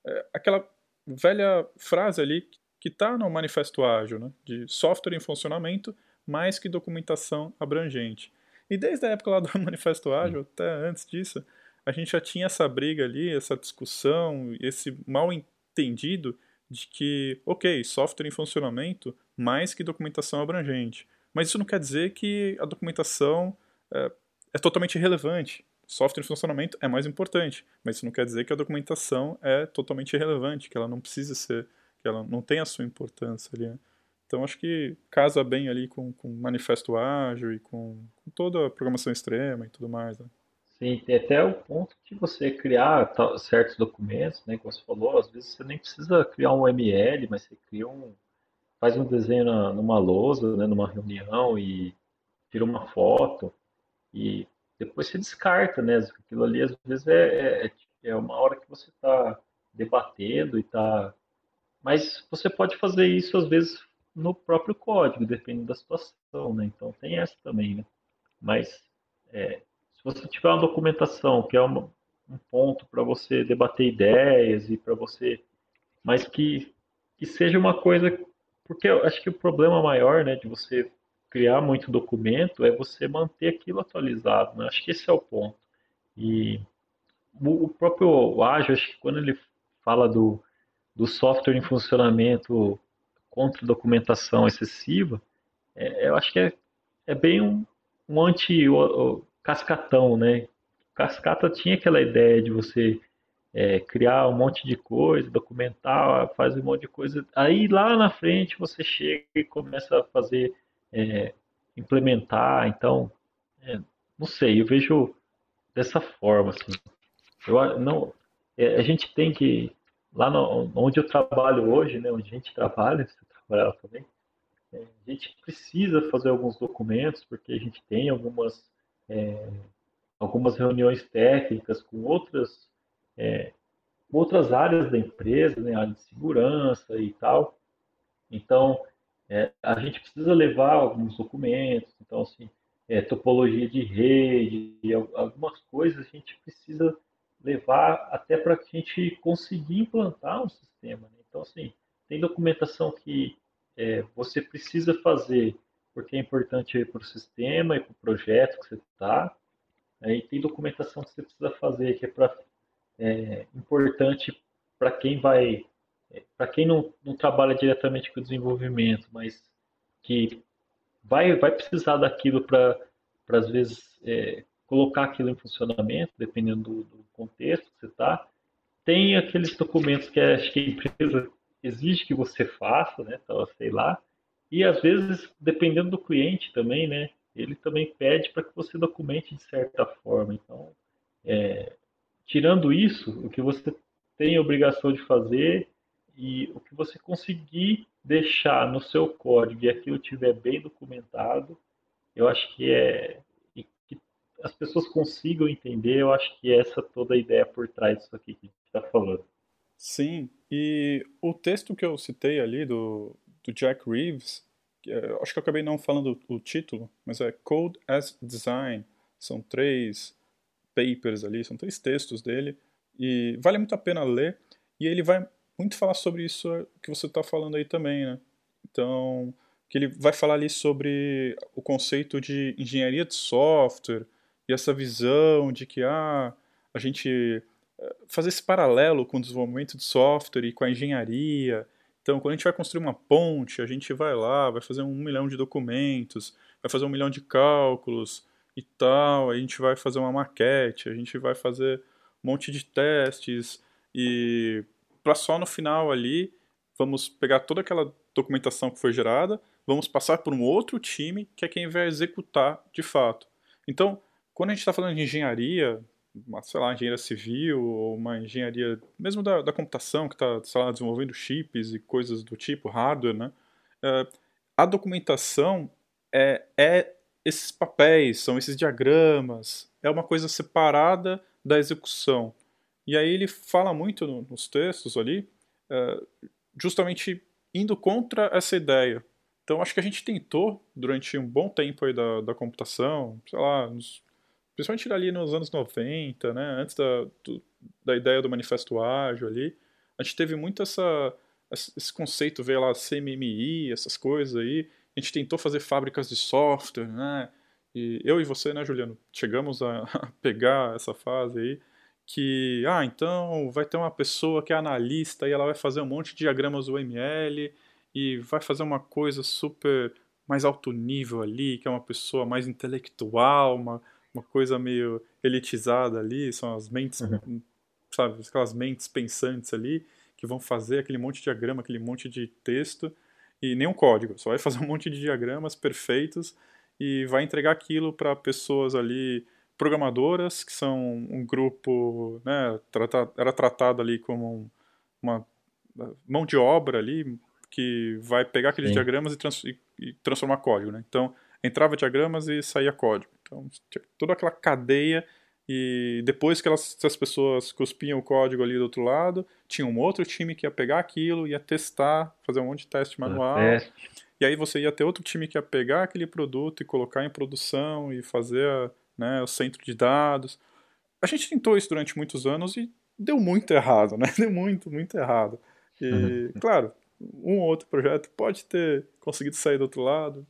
É, aquela velha frase ali que está no manifesto ágil, né? De software em funcionamento mais que documentação abrangente. E desde a época lá do manifesto ágil, até antes disso, a gente já tinha essa briga ali, essa discussão, esse mal entendido de que, ok, software em funcionamento mais que documentação abrangente. Mas isso não quer dizer que a documentação é, é totalmente irrelevante. Software em funcionamento é mais importante, mas isso não quer dizer que a documentação é totalmente irrelevante, que ela não precisa ser, que ela não tem a sua importância ali. Né? Então acho que casa bem ali com, com manifesto ágil e com, com, toda a programação extrema e tudo mais. Né? Sim, tem até o ponto de você criar certos documentos, né, como você falou, às vezes você nem precisa criar um ML, mas você cria um, faz um desenho numa lousa, né, numa reunião e tira uma foto e depois você descarta, né? Aquilo ali às vezes é, é, é uma hora que você está debatendo e está. Mas você pode fazer isso às vezes no próprio código, dependendo da situação, né? Então tem essa também, né? Mas é, se você tiver uma documentação que é uma, um ponto para você debater ideias e para você, mas que, que seja uma coisa, porque eu acho que o problema maior, né, de você criar muito documento é você manter aquilo atualizado, né? Acho que esse é o ponto. E o próprio Agile, acho que quando ele fala do, do software em funcionamento contra documentação excessiva, é, eu acho que é, é bem um, um anti-cascatão, né? Cascata tinha aquela ideia de você é, criar um monte de coisa, documentar, faz um monte de coisa. Aí lá na frente você chega e começa a fazer, é, implementar. Então, é, não sei, eu vejo dessa forma. Assim. Eu, não, é, a gente tem que, lá no, onde eu trabalho hoje, né, onde a gente trabalha, trabalha também, é, a gente precisa fazer alguns documentos, porque a gente tem algumas, é, algumas reuniões técnicas com outras, é, outras áreas da empresa, né, área de segurança e tal. Então, é, a gente precisa levar alguns documentos, então, assim, é, topologia de rede, algumas coisas a gente precisa levar até para que a gente conseguir implantar um sistema. Né? Então, assim, tem documentação que é, você precisa fazer porque é importante para o sistema e para o projeto que você está. Aí tem documentação que você precisa fazer que é, pra, é importante para quem vai, é, para quem não, não trabalha diretamente com o desenvolvimento, mas que vai, vai precisar daquilo para, às vezes, é, colocar aquilo em funcionamento, dependendo do, do contexto que você está. Tem aqueles documentos que acho que a empresa exige que você faça, né? Então, sei lá. E às vezes, dependendo do cliente também, né? Ele também pede para que você documente de certa forma. Então, é, tirando isso, o que você tem a obrigação de fazer e o que você conseguir deixar no seu código e aquilo estiver bem documentado, eu acho que é as pessoas consigam entender, eu acho que essa toda a ideia por trás disso aqui que a gente está falando. Sim, e o texto que eu citei ali do, do Jack Reeves, é, acho que eu acabei não falando o título, mas é Code as Design. São três papers ali, são três textos dele, e vale muito a pena ler. E ele vai muito falar sobre isso que você está falando aí também, né? Então, que ele vai falar ali sobre o conceito de engenharia de software, e essa visão de que ah, a gente fazer esse paralelo com o desenvolvimento de software e com a engenharia. Então, quando a gente vai construir uma ponte, a gente vai lá, vai fazer um milhão de documentos, vai fazer um milhão de cálculos e tal, a gente vai fazer uma maquete, a gente vai fazer um monte de testes e para só no final ali vamos pegar toda aquela documentação que foi gerada, vamos passar por um outro time que é quem vai executar de fato. Então, quando a gente está falando de engenharia, uma, sei lá, engenharia civil ou uma engenharia mesmo da, da computação que está, sei lá, desenvolvendo chips e coisas do tipo, hardware, né? Uh, a documentação é, é esses papéis, são esses diagramas, é uma coisa separada da execução. E aí ele fala muito no, nos textos ali, uh, justamente indo contra essa ideia. Então acho que a gente tentou, durante um bom tempo aí da, da computação, sei lá, nos principalmente ali nos anos 90, né, antes da, do, da ideia do manifesto ágil ali, a gente teve muito essa, esse conceito, veio lá, CMMI, essas coisas aí, a gente tentou fazer fábricas de software, né, e eu e você, né, Juliano, chegamos a, a pegar essa fase aí, que, ah, então vai ter uma pessoa que é analista e ela vai fazer um monte de diagramas UML e vai fazer uma coisa super mais alto nível ali, que é uma pessoa mais intelectual, uma, uma coisa meio elitizada ali, são as mentes, uhum. sabe, aquelas mentes pensantes ali, que vão fazer aquele monte de diagrama, aquele monte de texto, e nem um código, só vai fazer um monte de diagramas perfeitos e vai entregar aquilo para pessoas ali programadoras, que são um grupo, né, trata, era tratado ali como uma mão de obra ali, que vai pegar aqueles Sim. diagramas e, trans, e, e, transformar código, né? Então, entrava diagramas e saía código. Então, toda aquela cadeia e depois que elas, as pessoas cuspiam o código ali do outro lado, tinha um outro time que ia pegar aquilo, ia testar, fazer um monte de teste manual. Teste. E aí você ia ter outro time que ia pegar aquele produto e colocar em produção e fazer né, o centro de dados. A gente tentou isso durante muitos anos e deu muito errado, né? Deu muito, muito errado. E, uhum. claro, um ou outro projeto pode ter conseguido sair do outro lado.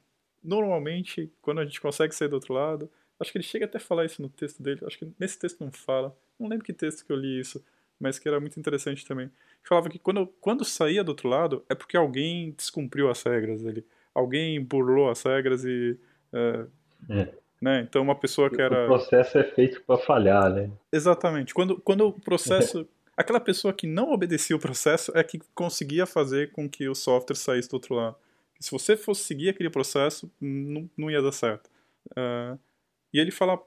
Normalmente, quando a gente consegue sair do outro lado, acho que ele chega até a falar isso no texto dele, acho que nesse texto não fala. Não lembro que texto que eu li isso, mas que era muito interessante também. Falava que quando, quando saía do outro lado é porque alguém descumpriu as regras dele. Alguém burlou as regras e. É, é. Né? Então, uma pessoa que era. O processo é feito para falhar, né? Exatamente. Quando, quando o processo. aquela pessoa que não obedecia o processo é que conseguia fazer com que o software saísse do outro lado. Se você fosse seguir aquele processo, não, não ia dar certo. Uh, e ele fala,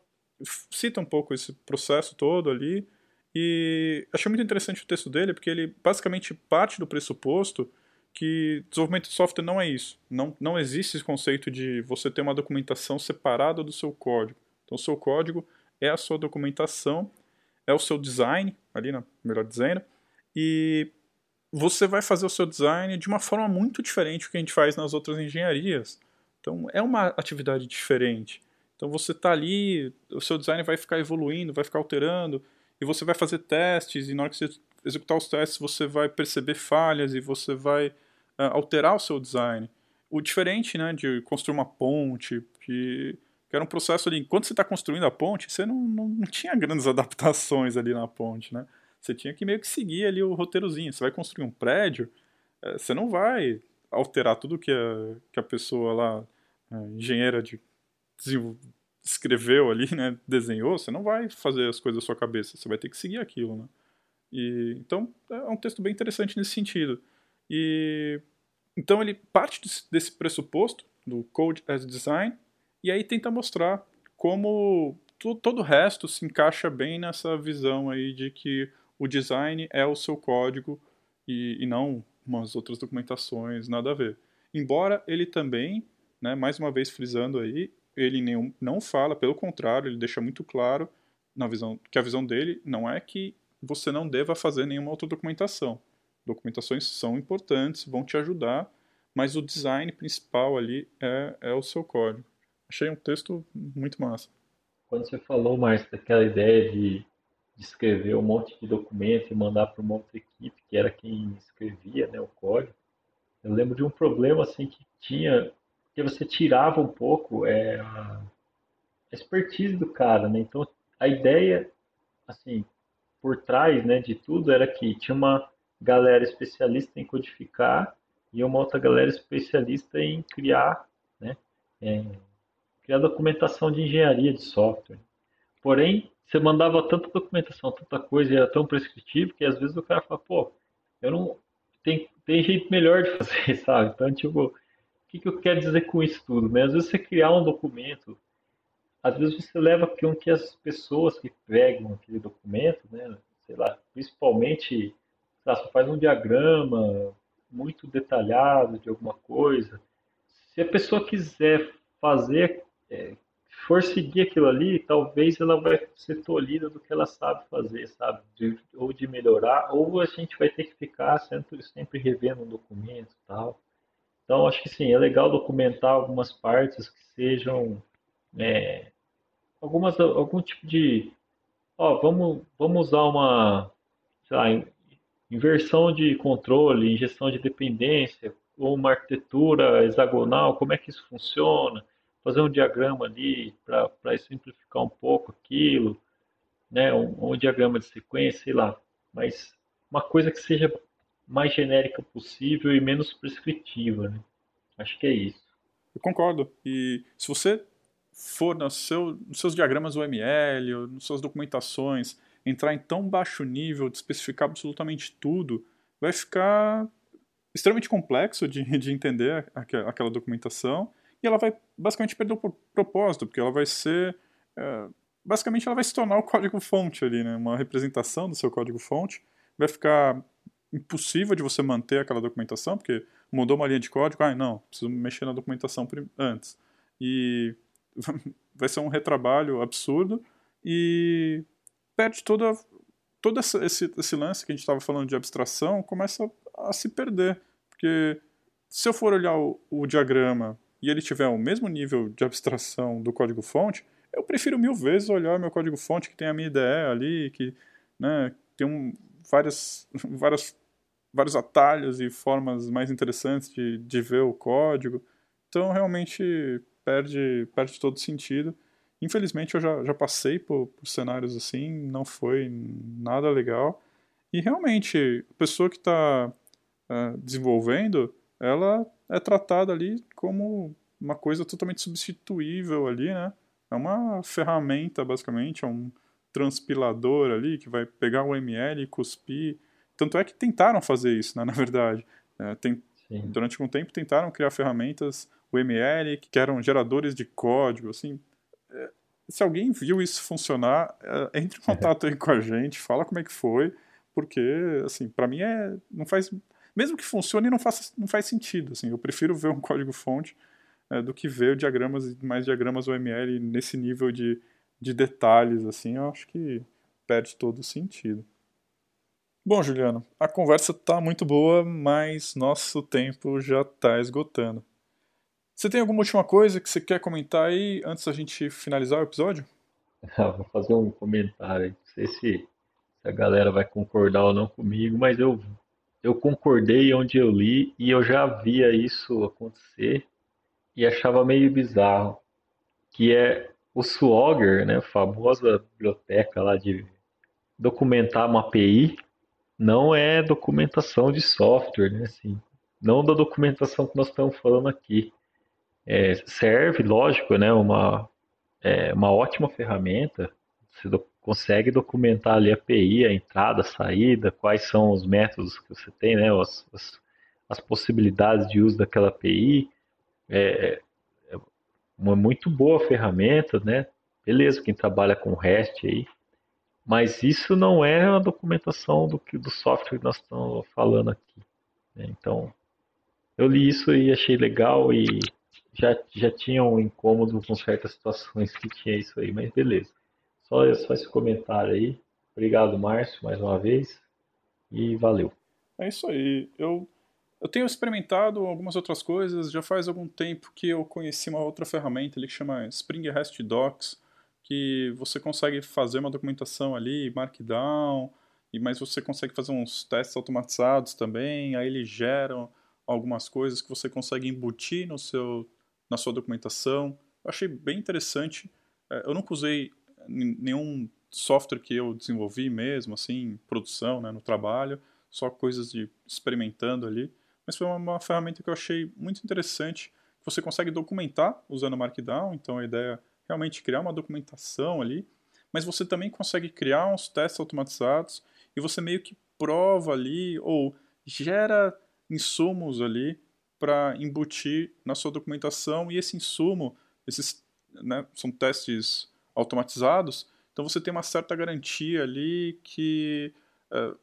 cita um pouco esse processo todo ali, e achei muito interessante o texto dele, porque ele basicamente parte do pressuposto que desenvolvimento de software não é isso. Não, não existe esse conceito de você ter uma documentação separada do seu código. Então, o seu código é a sua documentação, é o seu design, ali, na, melhor dizendo, e você vai fazer o seu design de uma forma muito diferente do que a gente faz nas outras engenharias. Então, é uma atividade diferente. Então, você está ali, o seu design vai ficar evoluindo, vai ficar alterando, e você vai fazer testes, e na hora que você executar os testes, você vai perceber falhas e você vai uh, alterar o seu design. O diferente né, de construir uma ponte, que, que era um processo ali, enquanto você está construindo a ponte, você não, não, não, tinha grandes adaptações ali na ponte, né? Você tinha que meio que seguir ali o roteirozinho. Você vai construir um prédio, uh, você não vai alterar tudo que a, que a pessoa lá, uh, engenheira de escreveu ali, né, desenhou, você não vai fazer as coisas da sua cabeça, você vai ter que seguir aquilo, né? E, então, é um texto bem interessante nesse sentido. E então ele parte desse pressuposto do Code as Design e aí tenta mostrar como todo o resto se encaixa bem nessa visão aí de que o design é o seu código e, e não umas outras documentações, nada a ver. Embora ele também, né, mais uma vez frisando aí, ele nenhum, não fala, pelo contrário, ele deixa muito claro na visão que a visão dele não é que você não deva fazer nenhuma outra documentação. Documentações são importantes, vão te ajudar, mas o design principal ali é, é o seu código. Achei um texto muito massa. Quando você falou mais daquela ideia de, escrever um monte de documento e mandar para uma outra equipe, que era quem escrevia né, o código, eu lembro de um problema assim que tinha que você tirava um pouco é, a expertise do cara, né? Então a ideia, assim, por trás, né, de tudo era que tinha uma galera especialista em codificar e uma outra galera especialista em criar, né, é, criar documentação de engenharia de software. Porém, você mandava tanta documentação, tanta coisa e era tão prescritivo que às vezes o cara fala, pô, eu não tem tem jeito melhor de fazer, sabe? Então, tipo, o que, que eu quero dizer com isso tudo? Né? Às vezes você criar um documento, às vezes você leva com que as pessoas que pegam aquele documento, né, sei lá, principalmente, lá, você faz um diagrama muito detalhado de alguma coisa. Se a pessoa quiser fazer, é, for seguir aquilo ali, talvez ela vai ser tolhida do que ela sabe fazer, sabe? De, ou de melhorar, ou a gente vai ter que ficar sempre, sempre revendo um documento e tal. Então, acho que sim, é legal documentar algumas partes que sejam é, algumas, algum tipo de. Ó, vamos, vamos usar uma lá, inversão de controle, injeção de dependência, ou uma arquitetura hexagonal, como é que isso funciona? Fazer um diagrama ali para simplificar um pouco aquilo, né? Um, um diagrama de sequência, sei lá. Mas uma coisa que seja mais genérica possível e menos prescritiva. Né? Acho que é isso. Eu concordo. E se você for no seu, nos seus diagramas UML, ou nas suas documentações, entrar em tão baixo nível de especificar absolutamente tudo, vai ficar extremamente complexo de, de entender aquela, documentação e ela vai basicamente perder o propósito, porque ela vai ser. É, basicamente ela vai se tornar o código-fonte ali, né? Uma representação do seu código-fonte. Vai ficar impossível de você manter aquela documentação, porque mudou uma linha de código, ah, não, preciso mexer na documentação antes. E vai ser um retrabalho absurdo e perde toda, todo esse, esse lance que a gente estava falando de abstração, começa a, a, se perder. Porque se eu for olhar o, o diagrama e ele tiver o mesmo nível de abstração do código-fonte, eu prefiro mil vezes olhar meu código-fonte que tem a minha IDE ali, que né, tem um, várias, várias, vários atalhos e formas mais interessantes de, de ver o código. Então, realmente perde, perde todo sentido. Infelizmente, eu já, já passei por, por cenários assim, não foi nada legal. E realmente, a pessoa que está uh, é, desenvolvendo, ela é tratada ali como uma coisa totalmente substituível ali, né? É uma ferramenta, basicamente, é um transpilador ali que vai pegar o ML e cuspir. Tanto é que tentaram fazer isso, né, na verdade. É, tem, durante um tempo tentaram criar ferramentas, o ML, que eram geradores de código, assim. É, se alguém viu isso funcionar, é, entre em contato aí com a gente, fala como é que foi, porque, assim, para mim é, não faz, mesmo que funcione, não faz, não faz sentido, assim, eu prefiro ver um código-fonte é, do que ver diagramas, mais diagramas OML nesse nível de de detalhes, assim, eu acho que perde todo o sentido. Bom, Juliano, a conversa tá muito boa, mas nosso tempo já tá esgotando. Você tem alguma última coisa que você quer comentar aí antes da gente finalizar o episódio? Vou fazer um comentário. Não sei se a galera vai concordar ou não comigo, mas eu, eu concordei onde eu li e eu já via isso acontecer e achava meio bizarro. Que é o Swagger, né, famosa biblioteca lá de documentar uma API, não é documentação de software, né, assim, não da documentação que nós estamos falando aqui. É, serve, lógico, né, uma, é, uma ótima ferramenta, você consegue documentar ali a API, a entrada, a saída, quais são os métodos que você tem, né, as, as, as possibilidades de uso daquela API, é, uma muito boa ferramenta, né? Beleza, quem trabalha com REST aí, mas isso não é a documentação do que do software que nós estamos falando aqui. Né? Então, eu li isso e achei legal e já, já tinha um incômodo com certas situações que tinha isso aí, mas beleza. Só, só esse comentário aí. Obrigado, Márcio, mais uma vez. E valeu. É isso aí. Eu eu tenho experimentado algumas outras coisas, já faz algum tempo que eu conheci uma outra ferramenta ali que chama Spring REST Docs, que você consegue fazer uma documentação ali, Markdown, mas você consegue fazer uns testes automatizados também, aí eles geram algumas coisas que você consegue embutir no seu, na sua documentação. Eu achei bem interessante. É, eu nunca usei nenhum software que eu desenvolvi mesmo, assim, produção, né, no trabalho, só coisas de experimentando ali mas foi uma, uma ferramenta que eu achei muito interessante. Você consegue documentar usando Markdown, então a ideia é realmente criar uma documentação ali, mas você também consegue criar uns testes automatizados e você meio que prova ali ou gera insumos ali para embutir na sua documentação e esse insumo, esses né, são testes automatizados, então você tem uma certa garantia ali que uh,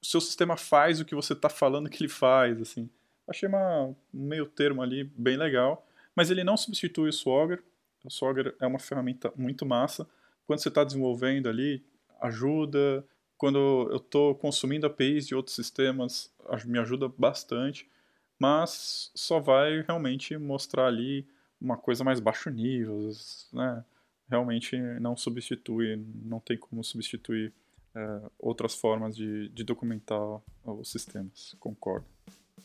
o seu sistema faz o que você está falando que ele faz, assim. Achei uma, um meio termo ali bem legal, mas ele não substitui o Swagger. O Swagger é uma ferramenta muito massa. Quando você está desenvolvendo ali, ajuda. Quando eu estou consumindo APIs de outros sistemas, me ajuda bastante. Mas só vai realmente mostrar ali uma coisa mais baixo nível, né? Realmente não substitui, não tem como substituir é, outras formas de, de documentar os sistemas, concordo.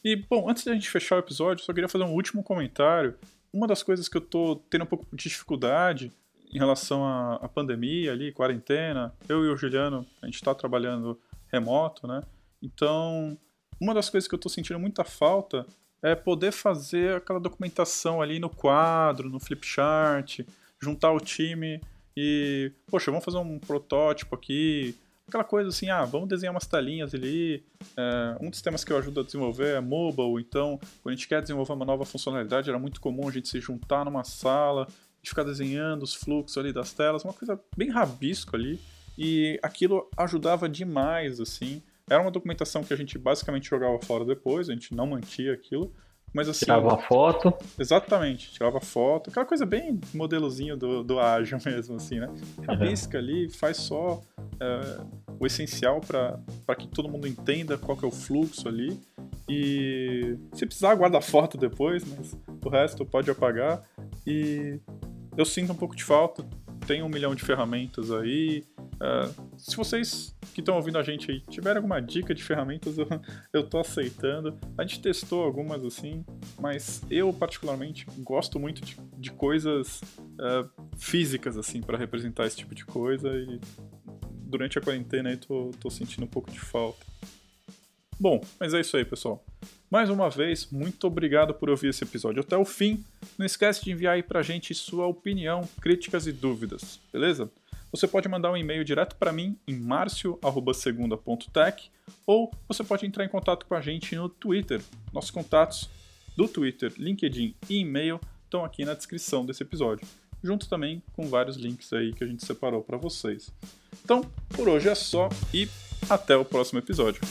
E, bom, antes da gente fechar o episódio, só queria fazer um último comentário. Uma das coisas que eu tô tendo um pouco de dificuldade em relação à, à pandemia ali, quarentena, eu e o Juliano, a gente está trabalhando remoto, né? Então, uma das coisas que eu tô sentindo muita falta é poder fazer aquela documentação ali no quadro, no flipchart, juntar o time e, poxa, vamos fazer um protótipo aqui, aquela coisa assim, ah, vamos desenhar umas telinhas ali. É, um dos temas que eu ajudo a desenvolver é mobile, então quando a gente quer desenvolver uma nova funcionalidade, era muito comum a gente se juntar numa sala de ficar desenhando os fluxos ali das telas, uma coisa bem rabisco ali, e aquilo ajudava demais, assim. Era uma documentação que a gente basicamente jogava fora depois, a gente não mantia aquilo, mas assim. Tirava foto. Exatamente, tirava foto. Aquela coisa bem modelozinho do, do ágil mesmo, assim, né? Rabisca uhum. ali, faz só é, o essencial para que todo mundo entenda qual que é o fluxo ali. E se precisar, guarda a foto depois, mas o resto pode apagar. E eu sinto um pouco de falta. Tem um milhão de ferramentas aí. Uh, se vocês que estão ouvindo a gente aí tiverem alguma dica de ferramentas, eu, eu tô aceitando. A gente testou algumas assim, mas eu particularmente gosto muito de, de coisas uh, físicas assim para representar esse tipo de coisa e durante a quarentena aí tô, tô sentindo um pouco de falta. Bom, mas é isso aí, pessoal. Mais uma vez, muito obrigado por ouvir esse episódio até o fim. Não esquece de enviar aí pra gente sua opinião, críticas e dúvidas, beleza? Você pode mandar um e-mail direto para mim em marcio@segunda.tech ou você pode entrar em contato com a gente no Twitter. Nossos contatos do Twitter, LinkedIn e e-mail estão aqui na descrição desse episódio, junto também com vários links aí que a gente separou para vocês. Então, por hoje é só e até o próximo episódio.